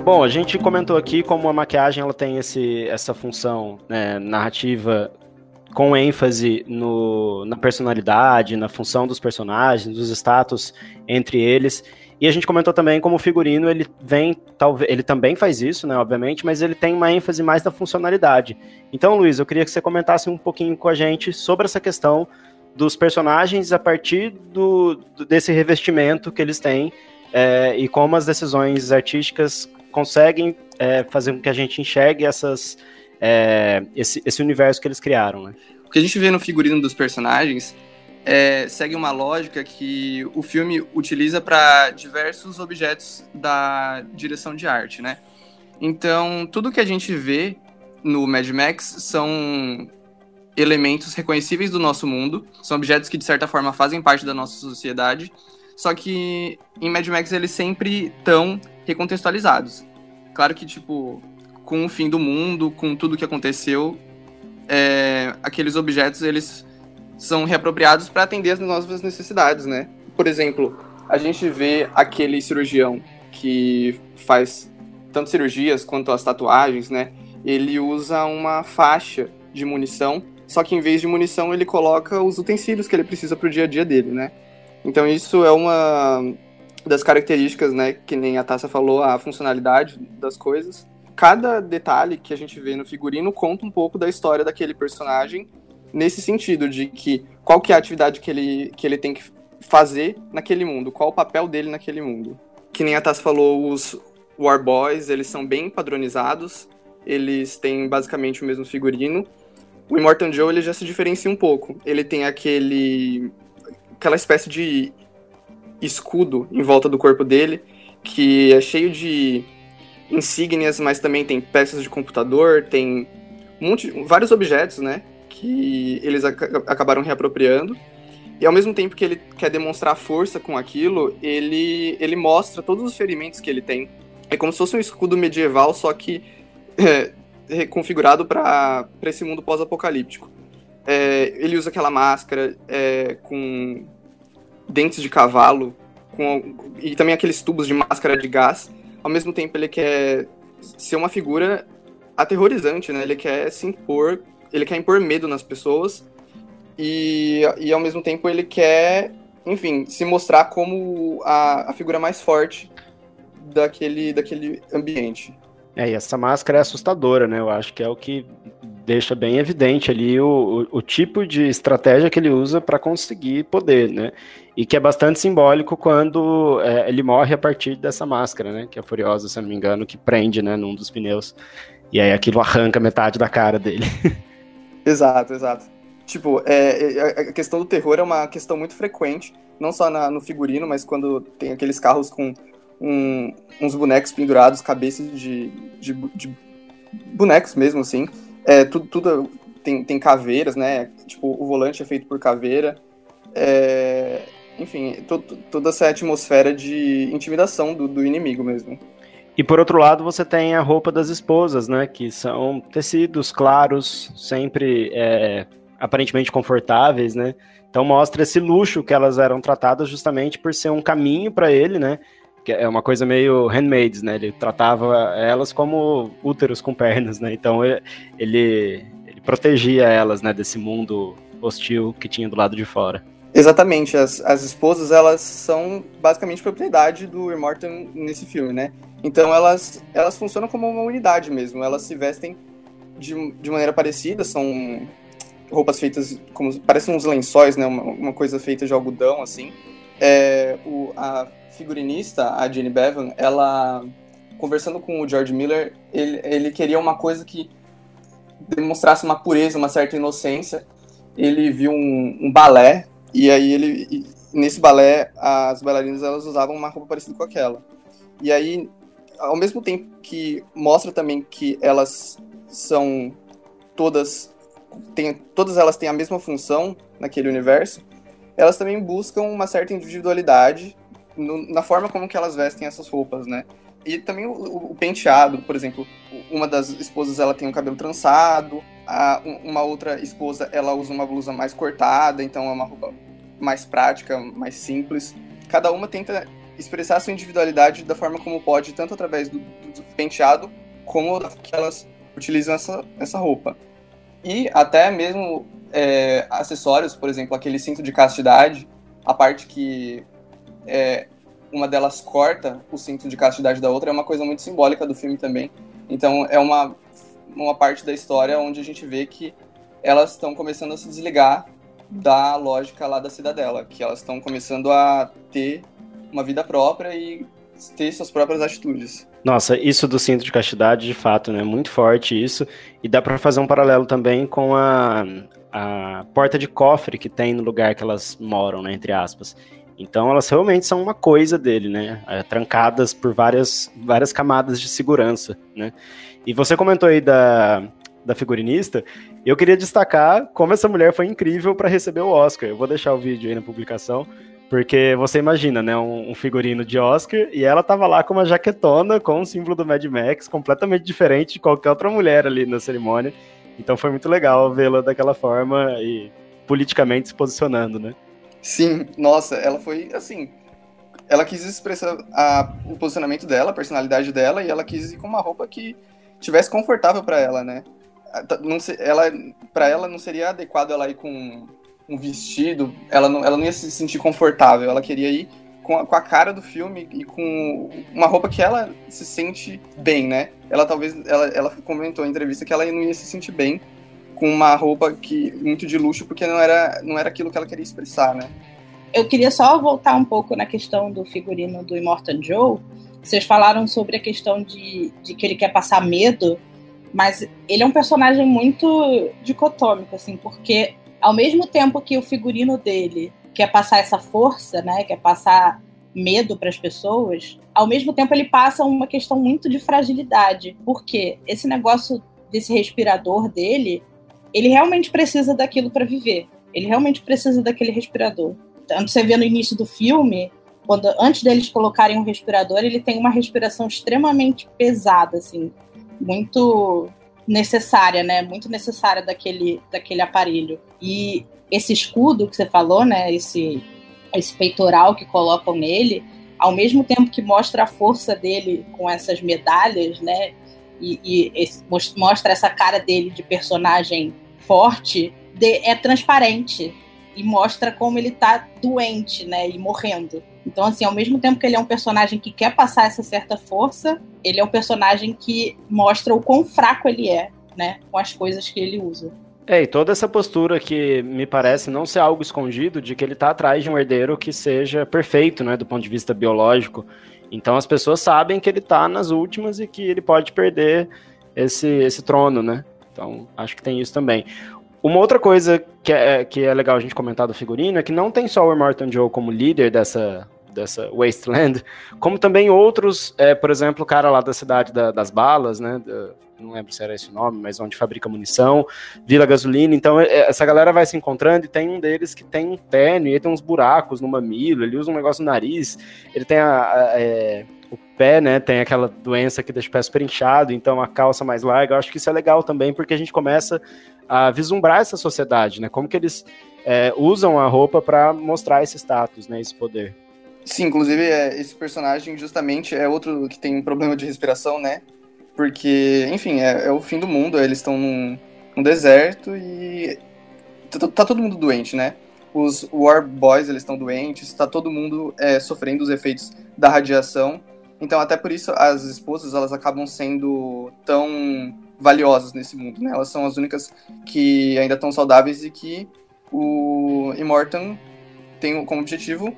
Bom, a gente comentou aqui como a maquiagem ela tem esse, essa função né, narrativa com ênfase no, na personalidade, na função dos personagens, dos status entre eles. E a gente comentou também como o figurino ele vem, talvez, ele também faz isso, né, obviamente, mas ele tem uma ênfase mais na funcionalidade. Então, Luiz, eu queria que você comentasse um pouquinho com a gente sobre essa questão dos personagens a partir do, desse revestimento que eles têm é, e como as decisões artísticas conseguem é, fazer com que a gente enxergue essas, é, esse, esse universo que eles criaram, né? O que a gente vê no figurino dos personagens é, segue uma lógica que o filme utiliza para diversos objetos da direção de arte, né? Então, tudo que a gente vê no Mad Max são elementos reconhecíveis do nosso mundo, são objetos que de certa forma fazem parte da nossa sociedade, só que em Mad Max eles sempre estão recontextualizados. Claro que, tipo, com o fim do mundo, com tudo que aconteceu, é, aqueles objetos eles são reapropriados para atender as novas necessidades, né? Por exemplo, a gente vê aquele cirurgião que faz tanto cirurgias quanto as tatuagens, né? Ele usa uma faixa de munição, só que em vez de munição ele coloca os utensílios que ele precisa para o dia a dia dele, né? Então isso é uma das características, né, que nem a Tassa falou, a funcionalidade das coisas. Cada detalhe que a gente vê no figurino conta um pouco da história daquele personagem nesse sentido de que qual que é a atividade que ele, que ele tem que fazer naquele mundo, qual o papel dele naquele mundo. Que nem a Tass falou, os War Boys, eles são bem padronizados, eles têm basicamente o mesmo figurino. O Immortan Joe, ele já se diferencia um pouco. Ele tem aquele aquela espécie de escudo em volta do corpo dele, que é cheio de insígnias, mas também tem peças de computador, tem um monte, vários objetos, né? que eles ac acabaram reapropriando. E ao mesmo tempo que ele quer demonstrar força com aquilo, ele, ele mostra todos os ferimentos que ele tem. É como se fosse um escudo medieval, só que é, reconfigurado para esse mundo pós-apocalíptico. É, ele usa aquela máscara é, com dentes de cavalo com, e também aqueles tubos de máscara de gás. Ao mesmo tempo, ele quer ser uma figura aterrorizante, né? Ele quer se impor ele quer impor medo nas pessoas e, e ao mesmo tempo ele quer, enfim, se mostrar como a, a figura mais forte daquele, daquele ambiente. É, e essa máscara é assustadora, né? Eu acho que é o que deixa bem evidente ali o, o, o tipo de estratégia que ele usa para conseguir poder, né? E que é bastante simbólico quando é, ele morre a partir dessa máscara, né? Que é Furiosa, se não me engano, que prende, né, num dos pneus. E aí aquilo arranca metade da cara dele. Exato, exato. Tipo, é, é, a questão do terror é uma questão muito frequente, não só na, no figurino, mas quando tem aqueles carros com um, uns bonecos pendurados, cabeças de, de, de bonecos mesmo, assim. É, tudo, tudo tem, tem caveiras, né? Tipo, o volante é feito por caveira. É, enfim, to, toda essa atmosfera de intimidação do, do inimigo mesmo. E por outro lado, você tem a roupa das esposas, né? Que são tecidos claros, sempre é, aparentemente confortáveis, né? Então mostra esse luxo que elas eram tratadas justamente por ser um caminho para ele, né? Que é uma coisa meio handmade, né? Ele tratava elas como úteros com pernas, né? Então ele, ele, ele protegia elas, né? Desse mundo hostil que tinha do lado de fora. Exatamente, as, as esposas elas são basicamente propriedade do Immortan nesse filme, né? Então elas, elas funcionam como uma unidade mesmo, elas se vestem de, de maneira parecida, são roupas feitas como parecem uns lençóis, né? Uma, uma coisa feita de algodão assim. É, o, a figurinista, a Jenny Bevan, ela conversando com o George Miller, ele, ele queria uma coisa que demonstrasse uma pureza, uma certa inocência. Ele viu um, um balé e aí ele e nesse balé as bailarinas elas usavam uma roupa parecida com aquela. E aí ao mesmo tempo que mostra também que elas são todas todas elas têm a mesma função naquele universo, elas também buscam uma certa individualidade no, na forma como que elas vestem essas roupas, né? E também o, o, penteado, por exemplo, uma das esposas ela tem um cabelo trançado, a, uma outra esposa ela usa uma blusa mais cortada, então é uma roupa mais prática, mais simples. Cada uma tenta expressar sua individualidade da forma como pode, tanto através do, do penteado como que elas utilizam essa, essa roupa. E até mesmo é, acessórios, por exemplo, aquele cinto de castidade, a parte que é, uma delas corta o cinto de castidade da outra é uma coisa muito simbólica do filme também. Então é uma, uma parte da história onde a gente vê que elas estão começando a se desligar da lógica lá da cidadela, que elas estão começando a ter uma vida própria e ter suas próprias atitudes. Nossa, isso do cinto de castidade, de fato, né? Muito forte isso. E dá para fazer um paralelo também com a, a porta de cofre que tem no lugar que elas moram, né? Entre aspas. Então elas realmente são uma coisa dele, né? É, trancadas por várias, várias camadas de segurança, né? E você comentou aí da, da figurinista, eu queria destacar como essa mulher foi incrível para receber o Oscar. Eu vou deixar o vídeo aí na publicação, porque você imagina, né, um, um, figurino de Oscar e ela tava lá com uma jaquetona com o símbolo do Mad Max, completamente diferente de qualquer outra mulher ali na cerimônia. Então foi muito legal vê-la daquela forma e politicamente se posicionando, né? Sim, nossa, ela foi assim. Ela quis expressar a, o posicionamento dela, a personalidade dela, e ela quis ir com uma roupa que tivesse confortável para ela, né? Não, ela, para ela não seria adequado ela ir com um vestido, ela não, ela não ia se sentir confortável, ela queria ir com a, com a, cara do filme e com uma roupa que ela se sente bem, né? Ela talvez, ela, ela comentou em entrevista que ela não ia se sentir bem com uma roupa que muito de luxo, porque não era, não era aquilo que ela queria expressar, né? Eu queria só voltar um pouco na questão do figurino do Immortan Joe. Vocês falaram sobre a questão de, de que ele quer passar medo, mas ele é um personagem muito dicotômico, assim, porque ao mesmo tempo que o figurino dele quer passar essa força, né, quer passar medo para as pessoas, ao mesmo tempo ele passa uma questão muito de fragilidade, porque esse negócio desse respirador dele ele realmente precisa daquilo para viver. Ele realmente precisa daquele respirador. Tanto você vê no início do filme, quando antes deles colocarem um respirador, ele tem uma respiração extremamente pesada, assim, muito necessária, né? Muito necessária daquele, daquele aparelho. E esse escudo que você falou, né? Esse, esse peitoral que colocam nele, ao mesmo tempo que mostra a força dele com essas medalhas, né? E, e esse, mostra essa cara dele de personagem forte de, é transparente e mostra como ele tá doente, né, e morrendo. Então, assim, ao mesmo tempo que ele é um personagem que quer passar essa certa força, ele é um personagem que mostra o quão fraco ele é, né, com as coisas que ele usa. É, e toda essa postura que me parece não ser algo escondido, de que ele tá atrás de um herdeiro que seja perfeito, né, do ponto de vista biológico. Então as pessoas sabem que ele tá nas últimas e que ele pode perder esse, esse trono, né? Então, acho que tem isso também. Uma outra coisa que é, que é legal a gente comentar do figurino é que não tem só o Immortan Joe como líder dessa, dessa Wasteland, como também outros, é, por exemplo, o cara lá da cidade da, das balas, né? Não lembro se era esse o nome, mas onde fabrica munição, Vila Gasolina. Então, é, essa galera vai se encontrando e tem um deles que tem um terno e ele tem uns buracos no mamilo, ele usa um negócio no nariz, ele tem a, a é, o pé, né, tem aquela doença que deixa o pé super inchado, então a calça mais larga, eu acho que isso é legal também, porque a gente começa a vislumbrar essa sociedade, né, como que eles é, usam a roupa para mostrar esse status, né, esse poder. Sim, inclusive é, esse personagem justamente é outro que tem um problema de respiração, né, porque, enfim, é, é o fim do mundo, eles estão num, num deserto e tá, tá todo mundo doente, né, os War Boys eles estão doentes, está todo mundo é, sofrendo os efeitos da radiação então, até por isso, as esposas elas acabam sendo tão valiosas nesse mundo, né? Elas são as únicas que ainda estão saudáveis e que o Immortan tem como objetivo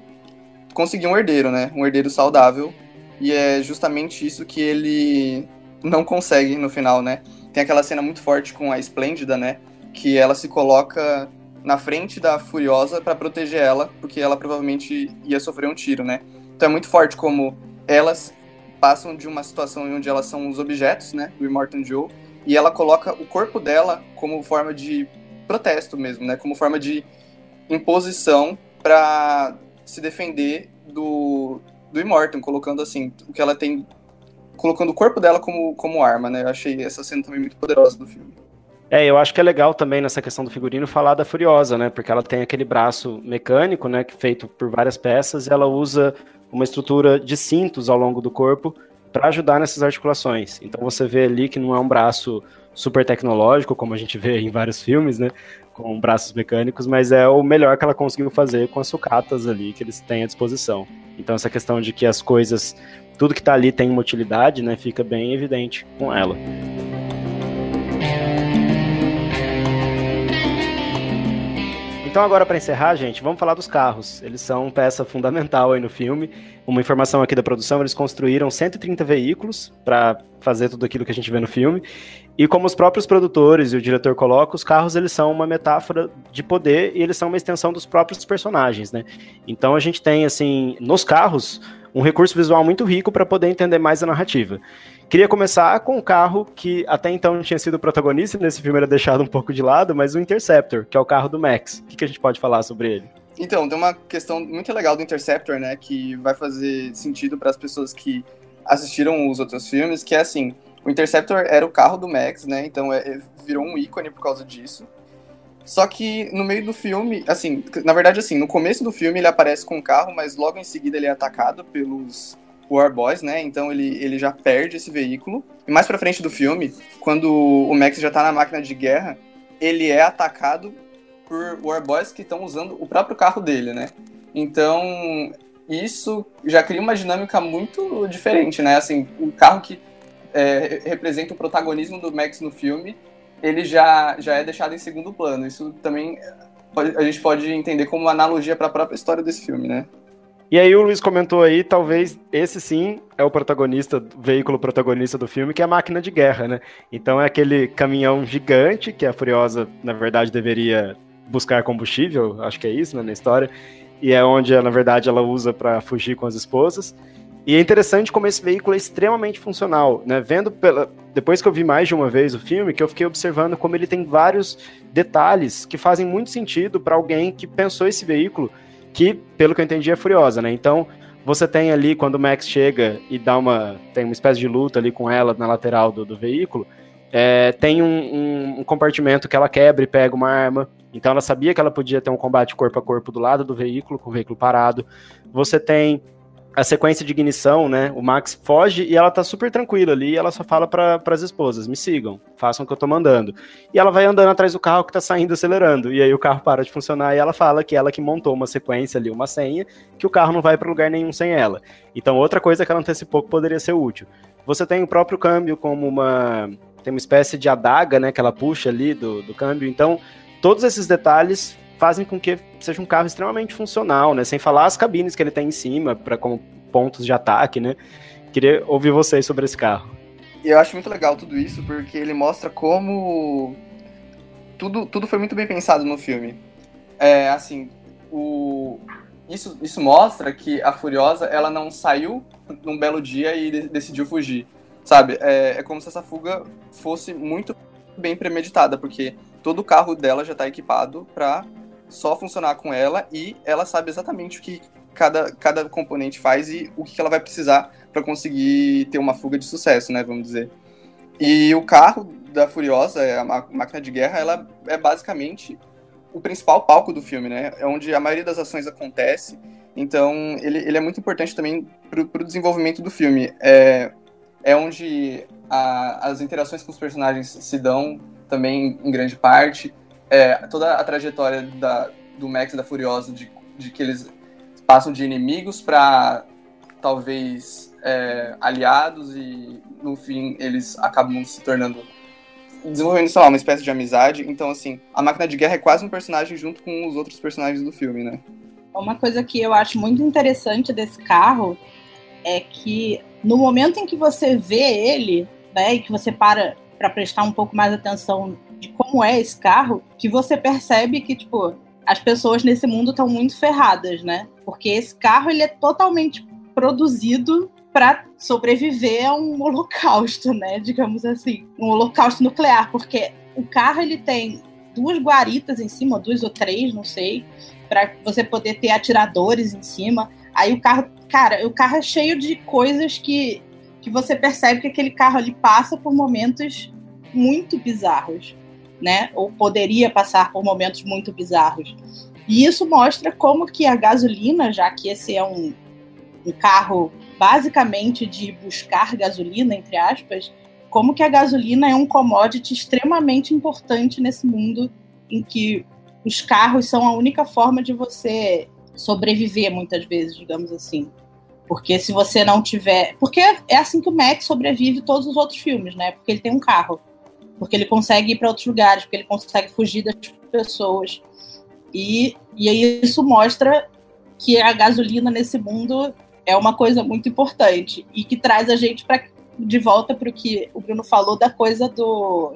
conseguir um herdeiro, né? Um herdeiro saudável. E é justamente isso que ele não consegue no final, né? Tem aquela cena muito forte com a Esplêndida, né? Que ela se coloca na frente da Furiosa para proteger ela, porque ela provavelmente ia sofrer um tiro, né? Então é muito forte como elas passam de uma situação onde elas são os objetos, né, do Immortan Joe, e ela coloca o corpo dela como forma de protesto mesmo, né, como forma de imposição para se defender do, do Immortan, colocando assim, o que ela tem colocando o corpo dela como, como arma, né? Eu achei essa cena também muito poderosa do filme. É, eu acho que é legal também nessa questão do figurino falar da Furiosa, né? Porque ela tem aquele braço mecânico, né? Feito por várias peças, e ela usa uma estrutura de cintos ao longo do corpo para ajudar nessas articulações. Então você vê ali que não é um braço super tecnológico, como a gente vê em vários filmes, né? Com braços mecânicos, mas é o melhor que ela conseguiu fazer com as sucatas ali que eles têm à disposição. Então essa questão de que as coisas, tudo que está ali tem uma utilidade, né? Fica bem evidente com ela. Então agora para encerrar, gente, vamos falar dos carros. Eles são peça fundamental aí no filme. Uma informação aqui da produção, eles construíram 130 veículos para fazer tudo aquilo que a gente vê no filme. E como os próprios produtores e o diretor colocam, os carros eles são uma metáfora de poder e eles são uma extensão dos próprios personagens, né? Então a gente tem assim, nos carros, um recurso visual muito rico para poder entender mais a narrativa. Queria começar com um carro que até então tinha sido protagonista, nesse filme era deixado um pouco de lado, mas o Interceptor, que é o carro do Max. O que, que a gente pode falar sobre ele? Então, tem uma questão muito legal do Interceptor, né, que vai fazer sentido para as pessoas que assistiram os outros filmes, que é assim, o Interceptor era o carro do Max, né, então é, é virou um ícone por causa disso. Só que no meio do filme, assim, na verdade, assim, no começo do filme ele aparece com o carro, mas logo em seguida ele é atacado pelos War Boys, né? Então ele, ele já perde esse veículo. E mais pra frente do filme, quando o Max já tá na máquina de guerra, ele é atacado por War Boys que estão usando o próprio carro dele, né? Então, isso já cria uma dinâmica muito diferente, né? Assim, o carro que é, representa o protagonismo do Max no filme, ele já, já é deixado em segundo plano. Isso também a gente pode entender como uma analogia para a própria história desse filme, né? E aí o Luiz comentou aí, talvez esse sim é o protagonista, o veículo protagonista do filme, que é a máquina de guerra, né? Então é aquele caminhão gigante que a Furiosa, na verdade, deveria buscar combustível, acho que é isso, né, na história, e é onde, na verdade, ela usa para fugir com as esposas. E é interessante como esse veículo é extremamente funcional, né? Vendo pela... depois que eu vi mais de uma vez o filme, que eu fiquei observando como ele tem vários detalhes que fazem muito sentido para alguém que pensou esse veículo que, pelo que eu entendi, é furiosa, né? Então, você tem ali, quando o Max chega e dá uma. tem uma espécie de luta ali com ela na lateral do, do veículo, é, tem um, um, um, compartimento que ela quebra e pega uma arma. Então ela sabia que ela podia ter um combate corpo a corpo do lado do veículo, com o veículo parado. Você tem a sequência de ignição, né? O Max foge e ela tá super tranquila ali. ela só fala para as esposas: me sigam, façam o que eu tô mandando. E ela vai andando atrás do carro que tá saindo acelerando. E aí o carro para de funcionar e ela fala que ela que montou uma sequência ali, uma senha, que o carro não vai para lugar nenhum sem ela. Então, outra coisa que ela antecipou que poderia ser útil. Você tem o próprio câmbio como uma. Tem uma espécie de adaga, né? Que ela puxa ali do, do câmbio. Então, todos esses detalhes fazem com que seja um carro extremamente funcional, né? Sem falar as cabines que ele tem em cima para como pontos de ataque, né? Queria ouvir vocês sobre esse carro. Eu acho muito legal tudo isso porque ele mostra como tudo, tudo foi muito bem pensado no filme. É, assim, o isso, isso mostra que a Furiosa ela não saiu num belo dia e de decidiu fugir, sabe? É, é como se essa fuga fosse muito bem premeditada, porque todo o carro dela já está equipado para só funcionar com ela e ela sabe exatamente o que cada, cada componente faz e o que ela vai precisar para conseguir ter uma fuga de sucesso, né, vamos dizer. E o carro da Furiosa, a máquina de guerra, ela é basicamente o principal palco do filme, né? É onde a maioria das ações acontece. Então, ele, ele é muito importante também para o desenvolvimento do filme. É, é onde a, as interações com os personagens se dão também em grande parte é, toda a trajetória da, do Max e da Furiosa, de, de que eles passam de inimigos para talvez é, aliados e no fim eles acabam se tornando desenvolvendo, sei lá, uma espécie de amizade. Então, assim, a máquina de guerra é quase um personagem junto com os outros personagens do filme, né? Uma coisa que eu acho muito interessante desse carro é que no momento em que você vê ele, né, e que você para para prestar um pouco mais atenção de como é esse carro, que você percebe que, tipo, as pessoas nesse mundo estão muito ferradas, né? Porque esse carro ele é totalmente produzido para sobreviver a um holocausto, né? Digamos assim, um holocausto nuclear, porque o carro ele tem duas guaritas em cima, duas ou três, não sei, para você poder ter atiradores em cima. Aí o carro, cara, o carro é cheio de coisas que que você percebe que aquele carro ali passa por momentos muito bizarros né? Ou poderia passar por momentos muito bizarros. E isso mostra como que a gasolina, já que esse é um, um carro basicamente de buscar gasolina, entre aspas, como que a gasolina é um commodity extremamente importante nesse mundo em que os carros são a única forma de você sobreviver muitas vezes, digamos assim. Porque se você não tiver. Porque é assim que o Max sobrevive todos os outros filmes, né? Porque ele tem um carro. Porque ele consegue ir para outros lugares, porque ele consegue fugir das pessoas. E, e aí isso mostra que a gasolina nesse mundo é uma coisa muito importante e que traz a gente pra, de volta para o que o Bruno falou da coisa do,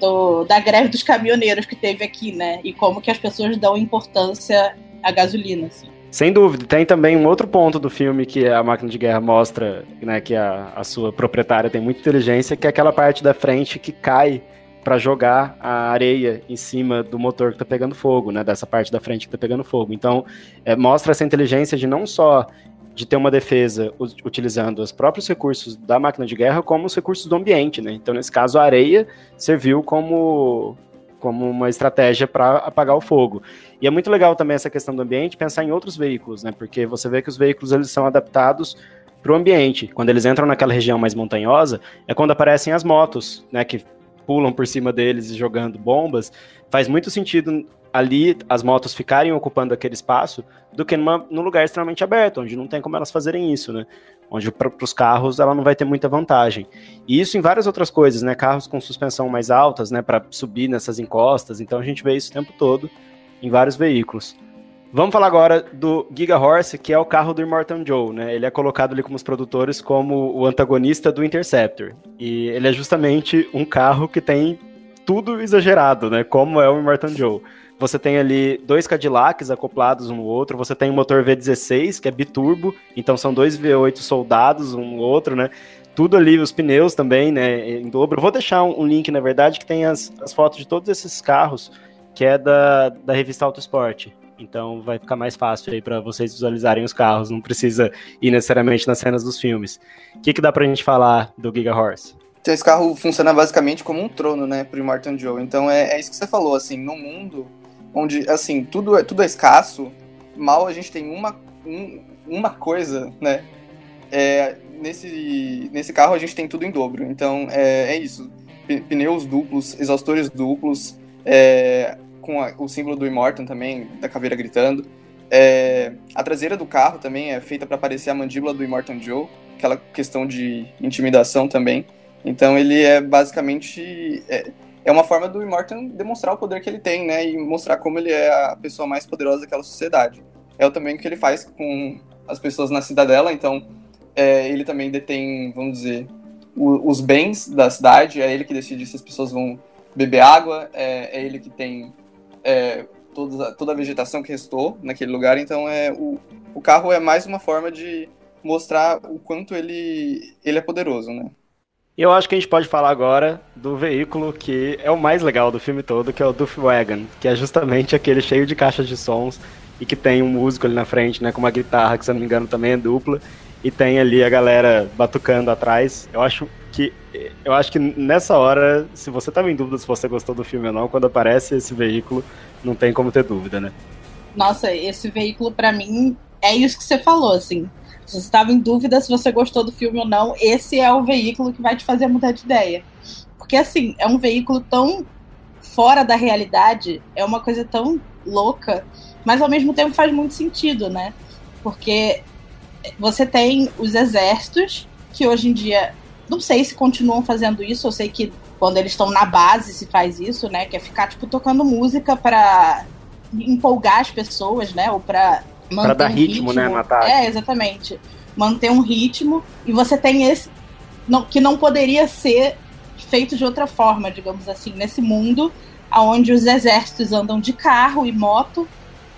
do, da greve dos caminhoneiros que teve aqui, né? E como que as pessoas dão importância à gasolina. Assim. Sem dúvida. Tem também um outro ponto do filme que a máquina de guerra mostra, né, que a, a sua proprietária tem muita inteligência, que é aquela parte da frente que cai para jogar a areia em cima do motor que está pegando fogo, né, dessa parte da frente que está pegando fogo. Então, é, mostra essa inteligência de não só de ter uma defesa utilizando os próprios recursos da máquina de guerra, como os recursos do ambiente, né? Então, nesse caso, a areia serviu como como uma estratégia para apagar o fogo. E é muito legal também essa questão do ambiente, pensar em outros veículos, né? Porque você vê que os veículos eles são adaptados para o ambiente. Quando eles entram naquela região mais montanhosa, é quando aparecem as motos, né? Que pulam por cima deles e jogando bombas. Faz muito sentido ali as motos ficarem ocupando aquele espaço do que numa, num lugar extremamente aberto, onde não tem como elas fazerem isso, né? Onde para os carros ela não vai ter muita vantagem. E isso em várias outras coisas, né? Carros com suspensão mais altas, né, para subir nessas encostas. Então a gente vê isso o tempo todo em vários veículos. Vamos falar agora do Giga Horse, que é o carro do Immortan Joe, né? Ele é colocado ali como os produtores como o antagonista do Interceptor. E ele é justamente um carro que tem tudo exagerado, né? Como é o Immortan Joe. Você tem ali dois Cadillacs acoplados um no outro, você tem um motor V16, que é biturbo, então são dois V8 soldados um no outro, né? Tudo ali, os pneus também, né, em dobro. vou deixar um, link, na verdade, que tem as, as fotos de todos esses carros, que é da, da revista Autosport. Então vai ficar mais fácil aí para vocês visualizarem os carros, não precisa ir necessariamente nas cenas dos filmes. O que, que dá pra gente falar do Giga Horse? Então esse carro funciona basicamente como um trono, né, pro Martin Joe. Então é, é isso que você falou, assim, no mundo onde, assim, tudo é, tudo é escasso, mal a gente tem uma, um, uma coisa, né? É, nesse, nesse carro a gente tem tudo em dobro. Então, é, é isso. Pneus duplos, exaustores duplos, é, com a, o símbolo do Immortan também, da caveira gritando. É, a traseira do carro também é feita para parecer a mandíbula do Immortan Joe, aquela questão de intimidação também. Então ele é basicamente é, uma forma do Immortan demonstrar o poder que ele tem, né? E mostrar como ele é a pessoa mais poderosa daquela sociedade. É também o que ele faz com as pessoas na cidadela, então é, ele também detém, vamos dizer, o, os bens da cidade, é ele que decide se as pessoas vão beber água, é, é ele que tem é, toda, toda a vegetação que restou naquele lugar, então é, o, o carro é mais uma forma de mostrar o quanto ele, ele é poderoso, né? E eu acho que a gente pode falar agora do veículo que é o mais legal do filme todo, que é o Duff Wagon, que é justamente aquele cheio de caixas de sons e que tem um músico ali na frente, né, com uma guitarra que, se eu não me engano, também é dupla, e tem ali a galera batucando atrás. Eu acho que eu acho que nessa hora, se você estava em dúvida se você gostou do filme ou não, quando aparece esse veículo, não tem como ter dúvida, né? Nossa, esse veículo para mim é isso que você falou, assim. Se você estava em dúvida se você gostou do filme ou não, esse é o veículo que vai te fazer mudar de ideia. Porque, assim, é um veículo tão fora da realidade, é uma coisa tão louca, mas ao mesmo tempo faz muito sentido, né? Porque você tem os exércitos, que hoje em dia, não sei se continuam fazendo isso, eu sei que quando eles estão na base se faz isso, né? Que é ficar, tipo, tocando música para empolgar as pessoas, né? Ou para para dar um ritmo, ritmo, né, ataque. É, exatamente. Manter um ritmo e você tem esse não, que não poderia ser feito de outra forma, digamos assim, nesse mundo onde os exércitos andam de carro e moto,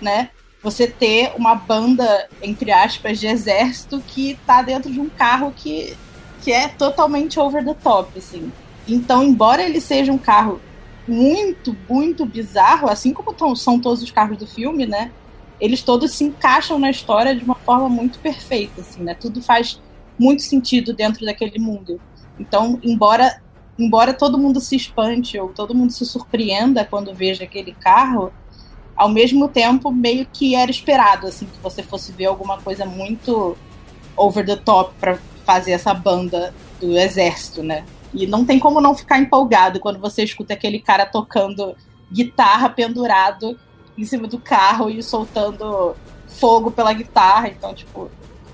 né? Você ter uma banda, entre aspas, de exército que tá dentro de um carro que, que é totalmente over the top, assim. Então, embora ele seja um carro muito, muito bizarro, assim como são todos os carros do filme, né? Eles todos se encaixam na história de uma forma muito perfeita, assim, né? Tudo faz muito sentido dentro daquele mundo. Então, embora embora todo mundo se espante ou todo mundo se surpreenda quando veja aquele carro, ao mesmo tempo meio que era esperado assim que você fosse ver alguma coisa muito over the top para fazer essa banda do exército, né? E não tem como não ficar empolgado quando você escuta aquele cara tocando guitarra pendurado em cima do carro e soltando fogo pela guitarra. Então, tipo,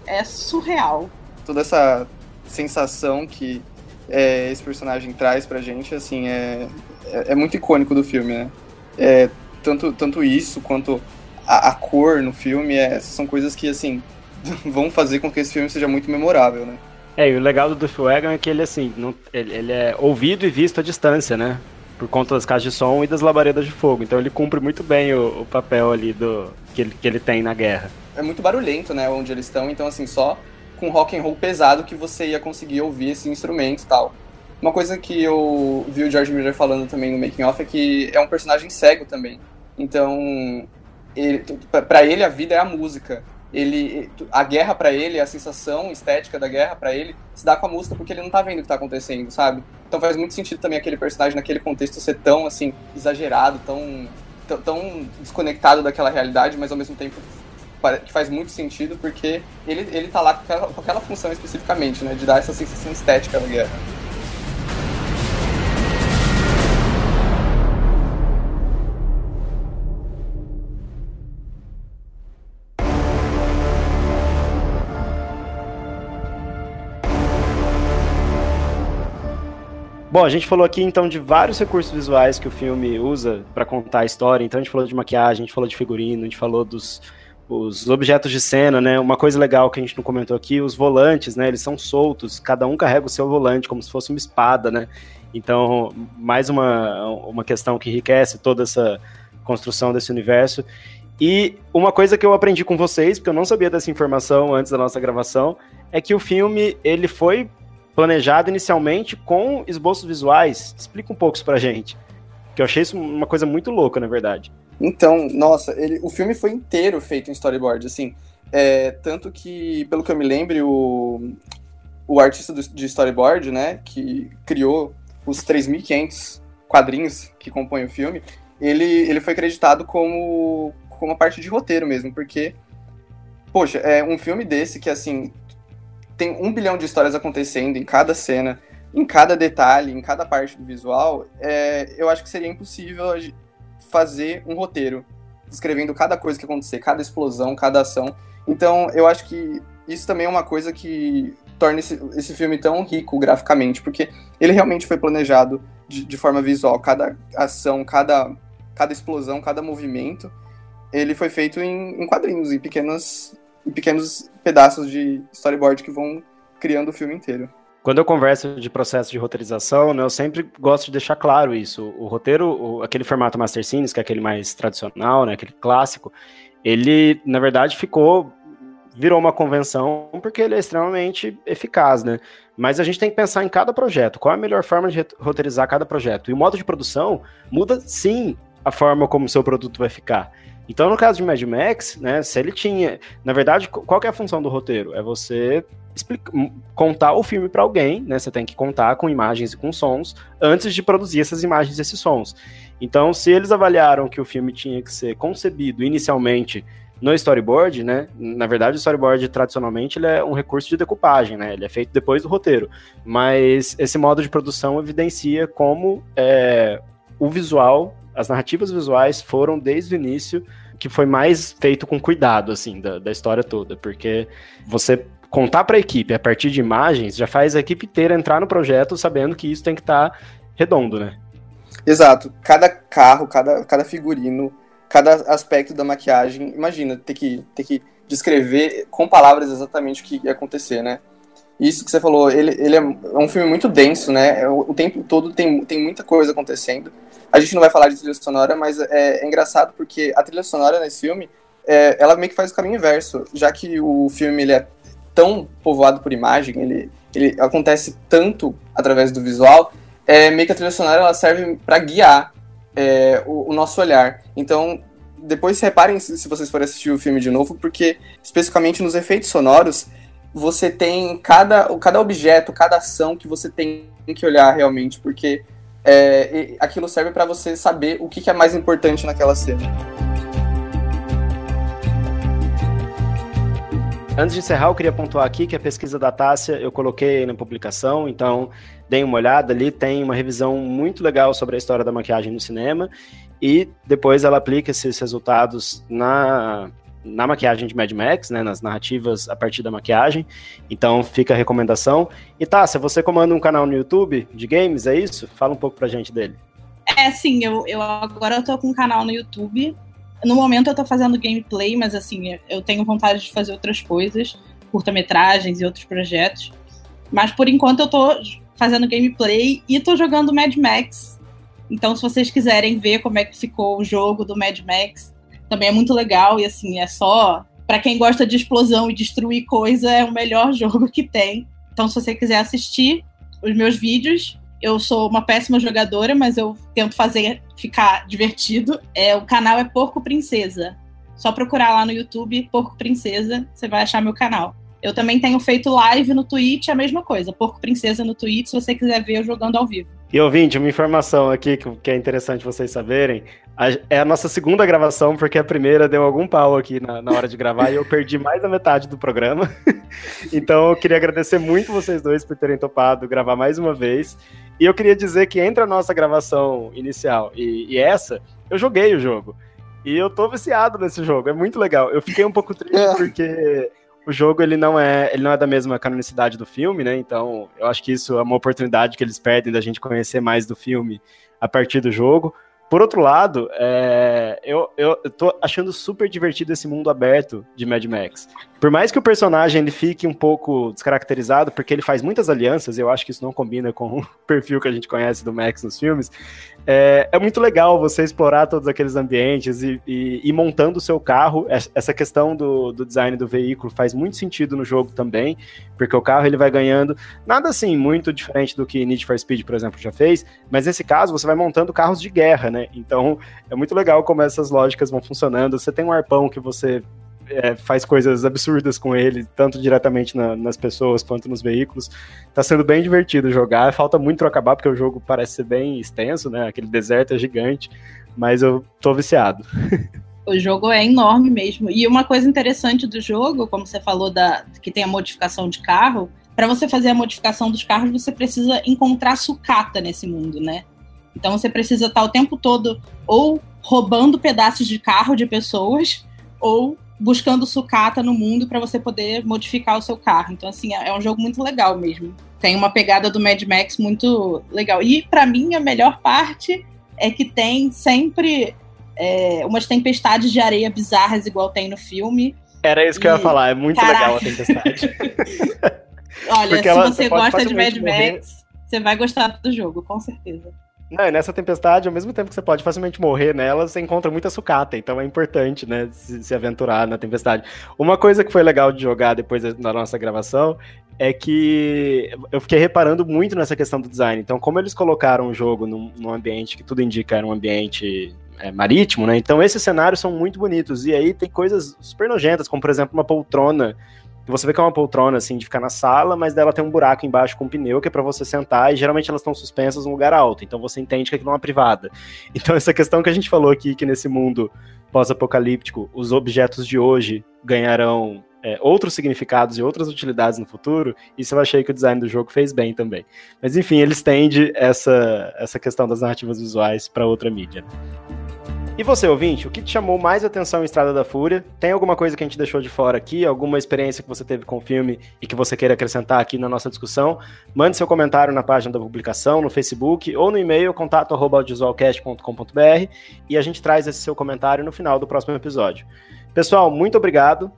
é surreal. Toda essa sensação que é, esse personagem traz pra gente, assim, é, é, é muito icônico do filme, né? É, tanto, tanto isso quanto a, a cor no filme, é, são coisas que, assim, vão fazer com que esse filme seja muito memorável, né? É, e o legal do Duff Wagon é que ele, assim, não, ele, ele, é ouvido e visto à distância, né? Por conta das caixas de som e das labaredas de fogo. Então ele cumpre muito bem o, o papel ali do que ele, que ele tem na guerra. É muito barulhento, né, onde eles estão. Então, assim, só com rock and roll pesado que você ia conseguir ouvir esse instrumento e tal. Uma coisa que eu vi o George Miller falando também no making off é que é um personagem cego também. Então, para ele a vida é a música ele a guerra para ele, a sensação estética da guerra para ele se dá com a música porque ele não tá vendo o que tá acontecendo, sabe? Então faz muito sentido também aquele personagem naquele contexto ser tão assim exagerado, tão tão, desconectado daquela realidade, mas ao mesmo tempo que faz muito sentido porque ele ele tá lá com aquela, com aquela função especificamente, né, de dar essa sensação estética da guerra. Bom, a gente falou aqui então de vários recursos visuais que o filme usa para contar a história. Então a gente falou de maquiagem, a gente falou de figurino, a gente falou dos os objetos de cena, né? Uma coisa legal que a gente não comentou aqui, os volantes, né? Eles são soltos, cada um carrega o seu volante como se fosse uma espada, né? Então, mais uma, uma questão que enriquece toda essa construção desse universo. E uma coisa que eu aprendi com vocês, porque eu não sabia dessa informação antes da nossa gravação, é que o filme ele foi planejado inicialmente com esboços visuais. Explica um pouco isso pra gente. Que eu achei isso uma coisa muito louca, na verdade. Então, nossa, ele, o filme foi inteiro feito em storyboard, assim. É, tanto que, pelo que eu me lembro, o, o artista do, de storyboard, né, que criou os 3.500 quadrinhos que compõem o filme, ele, ele foi acreditado como, como uma parte de roteiro mesmo, porque, poxa, é um filme desse que, assim, tem um bilhão de histórias acontecendo em cada cena, em cada detalhe, em cada parte do visual, é, eu acho que seria impossível fazer um roteiro descrevendo cada coisa que acontecer, cada explosão, cada ação. Então, eu acho que isso também é uma coisa que torna esse, esse filme tão rico graficamente, porque ele realmente foi planejado de, de forma visual. Cada ação, cada, cada explosão, cada movimento, ele foi feito em, em quadrinhos, em pequenas em pequenos pedaços de storyboard que vão criando o filme inteiro. Quando eu converso de processo de roteirização, né, eu sempre gosto de deixar claro isso. O roteiro, o, aquele formato Master Scenes, que é aquele mais tradicional, né, aquele clássico, ele, na verdade, ficou virou uma convenção porque ele é extremamente eficaz, né? Mas a gente tem que pensar em cada projeto, qual é a melhor forma de roteirizar cada projeto. E o modo de produção muda sim a forma como o seu produto vai ficar. Então, no caso de Mad Max, né, se ele tinha. Na verdade, qual é a função do roteiro? É você explica, contar o filme para alguém, né? Você tem que contar com imagens e com sons antes de produzir essas imagens e esses sons. Então, se eles avaliaram que o filme tinha que ser concebido inicialmente no storyboard, né? Na verdade, o storyboard tradicionalmente ele é um recurso de decupagem, né? Ele é feito depois do roteiro. Mas esse modo de produção evidencia como é, o visual as narrativas visuais foram desde o início que foi mais feito com cuidado, assim, da, da história toda, porque você contar para a equipe a partir de imagens já faz a equipe inteira entrar no projeto sabendo que isso tem que estar tá redondo, né? Exato. Cada carro, cada, cada figurino, cada aspecto da maquiagem, imagina, ter que, ter que descrever com palavras exatamente o que ia acontecer, né? Isso que você falou, ele, ele é um filme muito denso, né? O, o tempo todo tem, tem muita coisa acontecendo. A gente não vai falar de trilha sonora, mas é, é engraçado porque a trilha sonora nesse filme, é, ela meio que faz o caminho inverso, já que o filme ele é tão povoado por imagem, ele, ele acontece tanto através do visual, é, meio que a trilha sonora ela serve para guiar é, o, o, nosso olhar. Então, depois reparem se, se vocês forem assistir o filme de novo, porque especificamente nos efeitos sonoros, você tem cada, cada objeto, cada ação que você tem que olhar realmente, porque é, aquilo serve para você saber o que, que é mais importante naquela cena. Antes de encerrar, eu queria pontuar aqui que a pesquisa da Tássia eu coloquei na publicação, então deem uma olhada ali, tem uma revisão muito legal sobre a história da maquiagem no cinema e depois ela aplica esses resultados na, na maquiagem de Mad Max, né, nas narrativas a partir da maquiagem. Então fica a recomendação. E Tássia, você comanda um canal no YouTube de games, é isso? Fala um pouco pra gente dele. É, sim, eu, eu agora tô com um canal no YouTube. No momento eu tô fazendo gameplay, mas assim, eu tenho vontade de fazer outras coisas, curta-metragens e outros projetos. Mas por enquanto eu tô fazendo gameplay e tô jogando Mad Max. Então, se vocês quiserem ver como é que ficou o jogo do Mad Max, também é muito legal e assim, é só para quem gosta de explosão e destruir coisa, é o melhor jogo que tem. Então, se você quiser assistir os meus vídeos, eu sou uma péssima jogadora, mas eu tento fazer ficar divertido. É, o canal é Porco Princesa. Só procurar lá no YouTube Porco Princesa, você vai achar meu canal. Eu também tenho feito live no Twitch, a mesma coisa. Porco Princesa no Twitch, se você quiser ver eu jogando ao vivo. E ouvinte, uma informação aqui que é interessante vocês saberem. É a nossa segunda gravação, porque a primeira deu algum pau aqui na, na hora de gravar e eu perdi mais da metade do programa. então eu queria agradecer muito vocês dois por terem topado gravar mais uma vez. E eu queria dizer que entre a nossa gravação inicial e, e essa, eu joguei o jogo. E eu tô viciado nesse jogo, é muito legal. Eu fiquei um pouco triste é. porque o jogo ele não é ele não é da mesma canonicidade do filme, né? Então eu acho que isso é uma oportunidade que eles perdem da gente conhecer mais do filme a partir do jogo. Por outro lado, é, eu, eu, eu tô achando super divertido esse mundo aberto de Mad Max. Por mais que o personagem ele fique um pouco descaracterizado, porque ele faz muitas alianças, eu acho que isso não combina com o perfil que a gente conhece do Max nos filmes, é, é, muito legal você explorar todos aqueles ambientes e, e, e montando o seu carro. Essa questão do, do, design do veículo faz muito sentido no jogo também, porque o carro ele vai ganhando nada assim muito diferente do que Need for Speed, por exemplo, já fez, mas nesse caso você vai montando carros de guerra, né? Então é muito legal como essas lógicas vão funcionando. Você tem um arpão que você é, faz coisas absurdas com ele, tanto diretamente na, nas pessoas quanto nos veículos. Tá sendo bem divertido jogar. Falta muito acabar, porque o jogo parece ser bem extenso, né? Aquele deserto é gigante, mas eu tô viciado. O jogo é enorme mesmo. E uma coisa interessante do jogo, como você falou da que tem a modificação de carro, para você fazer a modificação dos carros, você precisa encontrar sucata nesse mundo, né? Então você precisa estar o tempo todo ou roubando pedaços de carro de pessoas ou buscando sucata no mundo para você poder modificar o seu carro. Então, assim, é, é um jogo muito legal mesmo. Tem uma pegada do Mad Max muito legal. E, para mim, a melhor parte é que tem sempre é, umas tempestades de areia bizarras, igual tem no filme. Era isso que e... eu ia falar, é muito Caraca. legal a tempestade. Olha, Porque se ela, você, você gosta de Mad morrer. Max, você vai gostar do jogo, com certeza. Não, nessa tempestade, ao mesmo tempo que você pode facilmente morrer nela, você encontra muita sucata, então é importante, né, se, se, aventurar na tempestade. Uma coisa que foi legal de jogar depois da nossa gravação é que eu fiquei reparando muito nessa questão do design. Então, como eles colocaram o jogo num, num ambiente que tudo indica era um ambiente é, marítimo, né, então esses cenários são muito bonitos. E aí tem coisas super nojentas, como por exemplo uma poltrona você vê que é uma poltrona, assim, de ficar na sala, mas dela tem um buraco embaixo com um pneu que é para você sentar, e geralmente elas estão suspensas num lugar alto, então você entende que aquilo é uma privada. Então, essa questão que a gente falou aqui, que nesse mundo pós-apocalíptico, os objetos de hoje ganharão é, outros significados e outras utilidades no futuro, isso eu achei que o design do jogo fez bem também. Mas enfim, ele estende essa, essa questão das narrativas visuais para outra mídia. E você, ouvinte, o que te chamou mais atenção em Estrada da Fúria? Tem alguma coisa que a gente deixou de fora aqui? Alguma experiência que você teve com o filme e que você queira acrescentar aqui na nossa discussão? Mande seu comentário na página da publicação, no Facebook ou no e-mail contato@audiovisualcast.com.br e a gente traz esse seu comentário no final do próximo episódio. Pessoal, muito obrigado.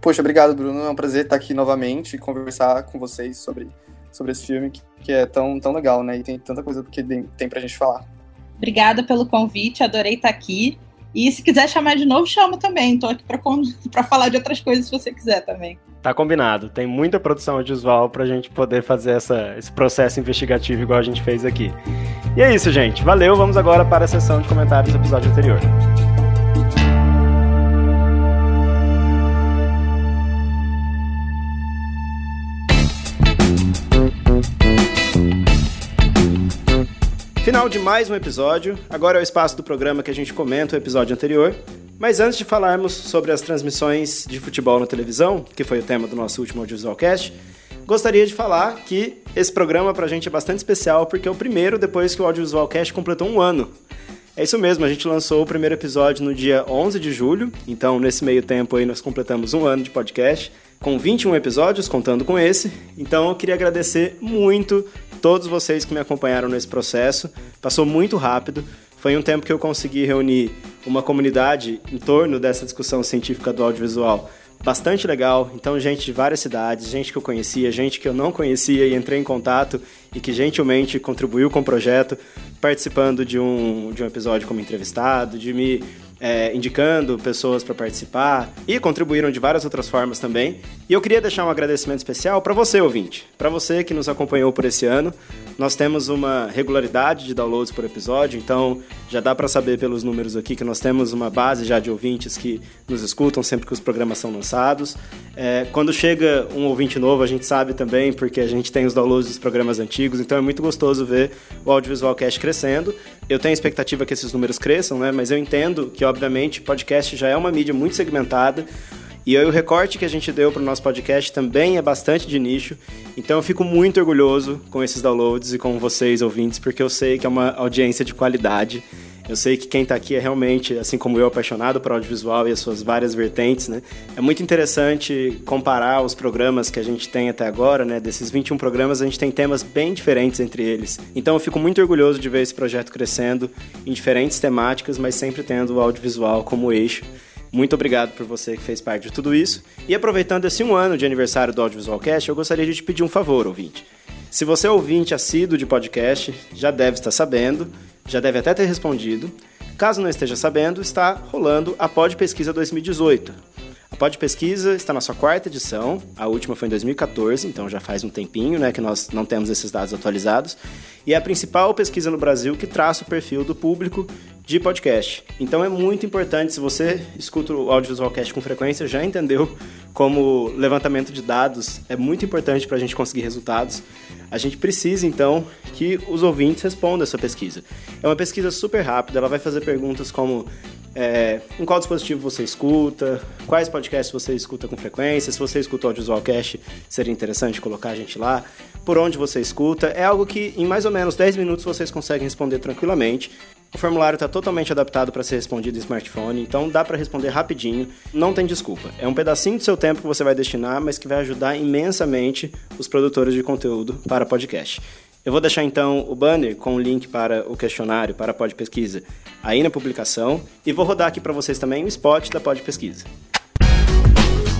Poxa, obrigado, Bruno. É um prazer estar aqui novamente e conversar com vocês sobre, sobre esse filme que, que é tão, tão legal, né? E tem tanta coisa que tem, pra gente falar. Obrigada pelo convite, adorei estar aqui. E se quiser chamar de novo, chama também. Estou aqui para falar de outras coisas se você quiser também. Tá combinado. Tem muita produção audiovisual para a gente poder fazer essa, esse processo investigativo igual a gente fez aqui. E é isso, gente. Valeu. Vamos agora para a sessão de comentários do episódio anterior. Final de mais um episódio. Agora é o espaço do programa que a gente comenta o episódio anterior. Mas antes de falarmos sobre as transmissões de futebol na televisão, que foi o tema do nosso último Audiovisualcast, gostaria de falar que esse programa pra gente é bastante especial porque é o primeiro depois que o Audiovisualcast completou um ano. É isso mesmo, a gente lançou o primeiro episódio no dia 11 de julho, então nesse meio tempo aí nós completamos um ano de podcast, com 21 episódios, contando com esse. Então eu queria agradecer muito todos vocês que me acompanharam nesse processo. Passou muito rápido. Foi um tempo que eu consegui reunir uma comunidade em torno dessa discussão científica do audiovisual bastante legal. Então, gente de várias cidades, gente que eu conhecia, gente que eu não conhecia e entrei em contato e que gentilmente contribuiu com o projeto, participando de um, de um episódio como entrevistado, de me é, indicando pessoas para participar e contribuíram de várias outras formas também. E eu queria deixar um agradecimento especial para você, ouvinte, para você que nos acompanhou por esse ano. Nós temos uma regularidade de downloads por episódio, então já dá para saber pelos números aqui que nós temos uma base já de ouvintes que nos escutam sempre que os programas são lançados. É, quando chega um ouvinte novo, a gente sabe também, porque a gente tem os downloads dos programas antigos, então é muito gostoso ver o Audiovisual Cast crescendo. Eu tenho a expectativa que esses números cresçam, né? mas eu entendo que, obviamente, podcast já é uma mídia muito segmentada. E o recorte que a gente deu para o nosso podcast também é bastante de nicho. Então eu fico muito orgulhoso com esses downloads e com vocês, ouvintes, porque eu sei que é uma audiência de qualidade. Eu sei que quem está aqui é realmente, assim como eu, apaixonado por audiovisual e as suas várias vertentes, né? É muito interessante comparar os programas que a gente tem até agora, né? Desses 21 programas, a gente tem temas bem diferentes entre eles. Então eu fico muito orgulhoso de ver esse projeto crescendo em diferentes temáticas, mas sempre tendo o audiovisual como eixo. Muito obrigado por você que fez parte de tudo isso. E aproveitando esse um ano de aniversário do Audiovisual Cast, eu gostaria de te pedir um favor, ouvinte. Se você é ouvinte assíduo de podcast, já deve estar sabendo, já deve até ter respondido. Caso não esteja sabendo, está rolando a Pod Pesquisa 2018. A Pod Pesquisa está na sua quarta edição, a última foi em 2014, então já faz um tempinho né, que nós não temos esses dados atualizados, e é a principal pesquisa no Brasil que traça o perfil do público de podcast. Então é muito importante, se você escuta o Audiovisualcast com frequência, já entendeu como levantamento de dados é muito importante para a gente conseguir resultados. A gente precisa, então, que os ouvintes respondam essa pesquisa. É uma pesquisa super rápida, ela vai fazer perguntas como é, em qual dispositivo você escuta, quais podcasts você escuta com frequência, se você escuta o Audiovisualcast, seria interessante colocar a gente lá, por onde você escuta. É algo que em mais ou menos 10 minutos vocês conseguem responder tranquilamente. O formulário está totalmente adaptado para ser respondido em smartphone, então dá para responder rapidinho, não tem desculpa. É um pedacinho do seu tempo que você vai destinar, mas que vai ajudar imensamente os produtores de conteúdo para podcast. Eu vou deixar então o banner com o link para o questionário para a Pod Pesquisa aí na publicação e vou rodar aqui para vocês também o spot da Pod Pesquisa.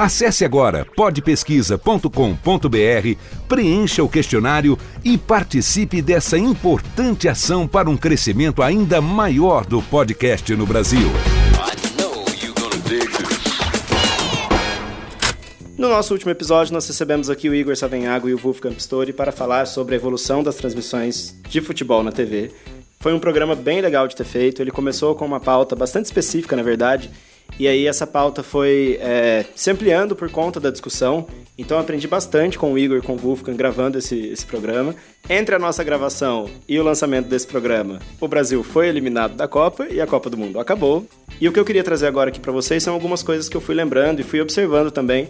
Acesse agora podpesquisa.com.br, preencha o questionário e participe dessa importante ação para um crescimento ainda maior do podcast no Brasil. No nosso último episódio, nós recebemos aqui o Igor Savenhago e o Wolfgang Pistori para falar sobre a evolução das transmissões de futebol na TV. Foi um programa bem legal de ter feito. Ele começou com uma pauta bastante específica, na verdade, e aí essa pauta foi é, se ampliando por conta da discussão. Então aprendi bastante com o Igor e com o Wolfgang gravando esse, esse programa. Entre a nossa gravação e o lançamento desse programa, o Brasil foi eliminado da Copa e a Copa do Mundo acabou. E o que eu queria trazer agora aqui para vocês são algumas coisas que eu fui lembrando e fui observando também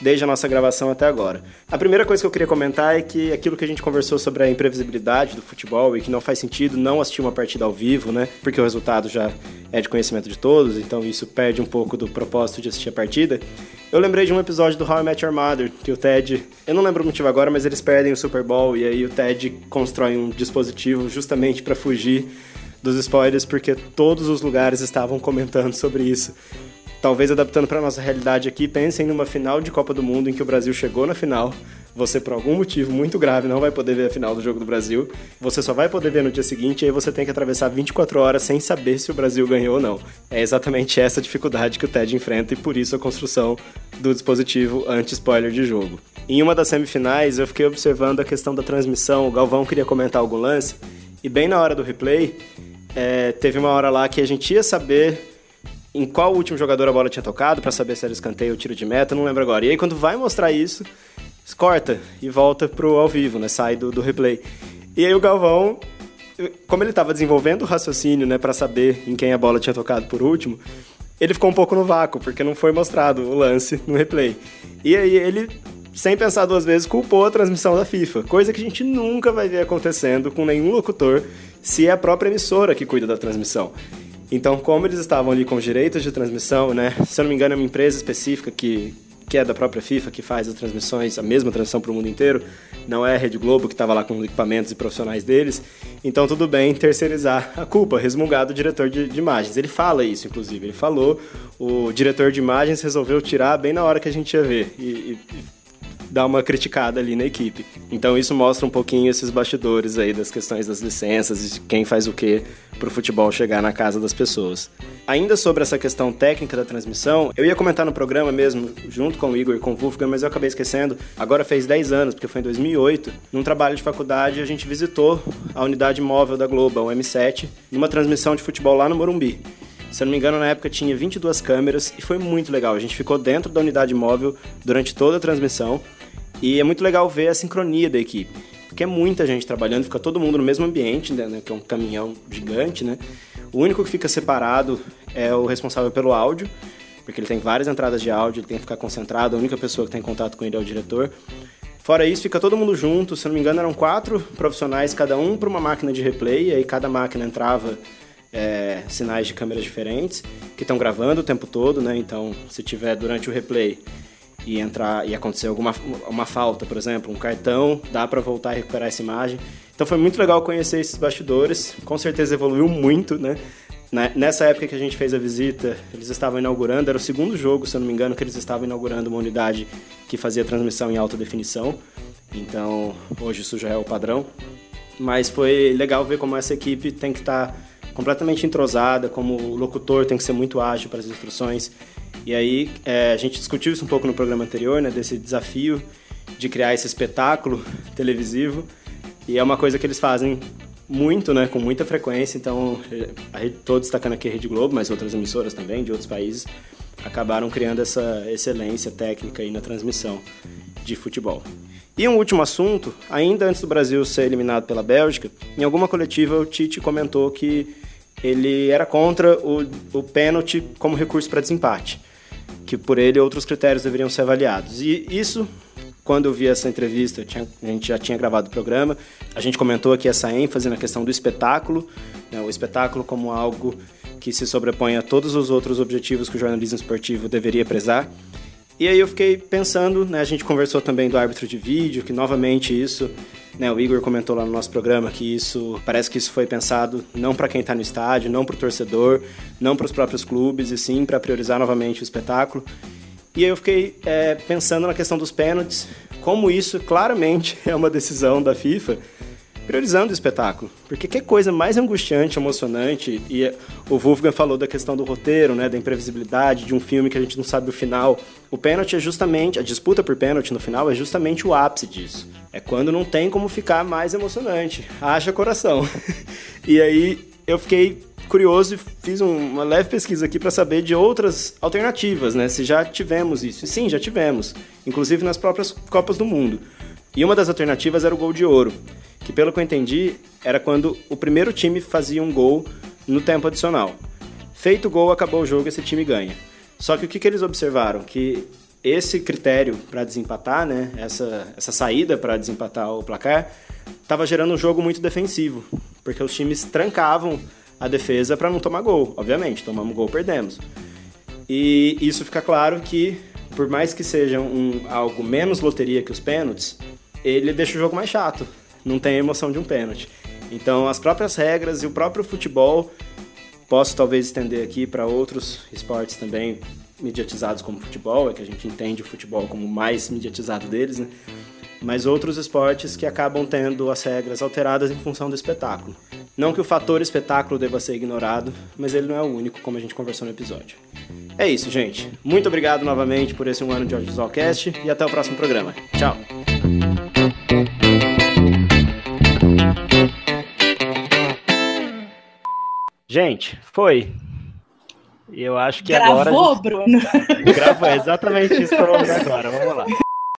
desde a nossa gravação até agora. A primeira coisa que eu queria comentar é que aquilo que a gente conversou sobre a imprevisibilidade do futebol e que não faz sentido não assistir uma partida ao vivo, né? Porque o resultado já é de conhecimento de todos, então isso perde um pouco do propósito de assistir a partida. Eu lembrei de um episódio do How I Met Your Mother, que o Ted, eu não lembro o motivo agora, mas eles perdem o Super Bowl e aí o Ted constrói um dispositivo justamente para fugir dos spoilers, porque todos os lugares estavam comentando sobre isso talvez adaptando para nossa realidade aqui, pensem numa final de Copa do Mundo em que o Brasil chegou na final, você por algum motivo muito grave não vai poder ver a final do jogo do Brasil. Você só vai poder ver no dia seguinte e aí você tem que atravessar 24 horas sem saber se o Brasil ganhou ou não. É exatamente essa dificuldade que o TED enfrenta e por isso a construção do dispositivo anti-spoiler de jogo. Em uma das semifinais, eu fiquei observando a questão da transmissão. O Galvão queria comentar algum lance e bem na hora do replay, é, teve uma hora lá que a gente ia saber em qual último jogador a bola tinha tocado para saber se era escanteio ou tiro de meta, não lembro agora. E aí quando vai mostrar isso, corta e volta pro ao vivo, né? Sai do, do replay. E aí o Galvão, como ele estava desenvolvendo o raciocínio, né, para saber em quem a bola tinha tocado por último, ele ficou um pouco no vácuo, porque não foi mostrado o lance no replay. E aí ele, sem pensar duas vezes, culpou a transmissão da FIFA, coisa que a gente nunca vai ver acontecendo com nenhum locutor se é a própria emissora que cuida da transmissão. Então, como eles estavam ali com os direitos de transmissão, né? Se eu não me engano, é uma empresa específica que que é da própria FIFA, que faz as transmissões, a mesma transmissão para o mundo inteiro, não é a Rede Globo que estava lá com os equipamentos e profissionais deles. Então tudo bem terceirizar a culpa, resmungar do diretor de, de, imagens. Ele fala isso, inclusive. Ele falou, o diretor de imagens resolveu tirar bem na hora que a gente ia ver. E, e dar uma criticada ali na equipe. Então isso mostra um pouquinho esses bastidores aí das questões das licenças e de quem faz o que para o futebol chegar na casa das pessoas. Ainda sobre essa questão técnica da transmissão, eu ia comentar no programa mesmo, junto com o Igor e com o Wolfgang, mas eu acabei esquecendo. Agora fez 10 anos, porque foi em 2008, num trabalho de faculdade, a gente visitou a unidade móvel da Globo, o M7, numa transmissão de futebol lá no Morumbi. Se eu não me engano, na época tinha 22 câmeras e foi muito legal. A gente ficou dentro da unidade móvel durante toda a transmissão e é muito legal ver a sincronia da equipe, porque é muita gente trabalhando, fica todo mundo no mesmo ambiente, né, que é um caminhão gigante, né? O único que fica separado é o responsável pelo áudio, porque ele tem várias entradas de áudio, ele tem que ficar concentrado, a única pessoa que tem contato com ele é o diretor. Fora isso, fica todo mundo junto, se não me engano, eram quatro profissionais, cada um para uma máquina de replay, e aí cada máquina entrava é, sinais de câmeras diferentes, que estão gravando o tempo todo, né? Então, se tiver durante o replay e entrar e acontecer alguma uma falta, por exemplo, um cartão, dá para voltar e recuperar essa imagem. Então foi muito legal conhecer esses bastidores. Com certeza evoluiu muito, né? Nessa época que a gente fez a visita, eles estavam inaugurando, era o segundo jogo, se eu não me engano, que eles estavam inaugurando uma unidade que fazia transmissão em alta definição. Então, hoje isso já é o padrão. Mas foi legal ver como essa equipe tem que estar tá completamente entrosada, como o locutor tem que ser muito ágil para as instruções. E aí é, a gente discutiu isso um pouco no programa anterior, né, desse desafio de criar esse espetáculo televisivo. E é uma coisa que eles fazem muito, né, com muita frequência. Então, estou destacando aqui a Rede Globo, mas outras emissoras também de outros países acabaram criando essa excelência técnica aí na transmissão de futebol. E um último assunto, ainda antes do Brasil ser eliminado pela Bélgica, em alguma coletiva o Tite comentou que ele era contra o, o pênalti como recurso para desempate, que por ele outros critérios deveriam ser avaliados. E isso, quando eu vi essa entrevista, tinha, a gente já tinha gravado o programa, a gente comentou aqui essa ênfase na questão do espetáculo, né, o espetáculo como algo que se sobrepõe a todos os outros objetivos que o jornalismo esportivo deveria prezar. E aí eu fiquei pensando, né, a gente conversou também do árbitro de vídeo, que novamente isso né, o Igor comentou lá no nosso programa que isso parece que isso foi pensado não para quem está no estádio, não para o torcedor, não para os próprios clubes, e sim para priorizar novamente o espetáculo. E aí eu fiquei é, pensando na questão dos pênaltis, como isso claramente é uma decisão da FIFA priorizando o espetáculo. Porque que coisa mais angustiante, emocionante, e o Wolfgang falou da questão do roteiro, né, da imprevisibilidade de um filme que a gente não sabe o final. O pênalti é justamente, a disputa por pênalti no final é justamente o ápice disso. É quando não tem como ficar mais emocionante. Haja coração. e aí eu fiquei curioso e fiz uma leve pesquisa aqui para saber de outras alternativas, né? Se já tivemos isso. E sim, já tivemos, inclusive nas próprias Copas do Mundo. E uma das alternativas era o gol de ouro, que pelo que eu entendi, era quando o primeiro time fazia um gol no tempo adicional. Feito o gol, acabou o jogo, esse time ganha. Só que o que, que eles observaram? Que esse critério para desempatar, né, essa, essa saída para desempatar o placar, estava gerando um jogo muito defensivo, porque os times trancavam a defesa para não tomar gol. Obviamente, tomamos gol, perdemos. E isso fica claro que, por mais que seja um, algo menos loteria que os pênaltis, ele deixa o jogo mais chato. Não tem a emoção de um pênalti. Então, as próprias regras e o próprio futebol, posso talvez estender aqui para outros esportes também mediatizados como futebol, é que a gente entende o futebol como o mais mediatizado deles, né? mas outros esportes que acabam tendo as regras alteradas em função do espetáculo. Não que o fator espetáculo deva ser ignorado, mas ele não é o único, como a gente conversou no episódio. É isso, gente. Muito obrigado novamente por esse um ano de Audiovisualcast e até o próximo programa. Tchau! Gente, foi. Eu acho que Gravou, agora. Bruno? Gravou, é exatamente isso que eu vou agora. Vamos lá.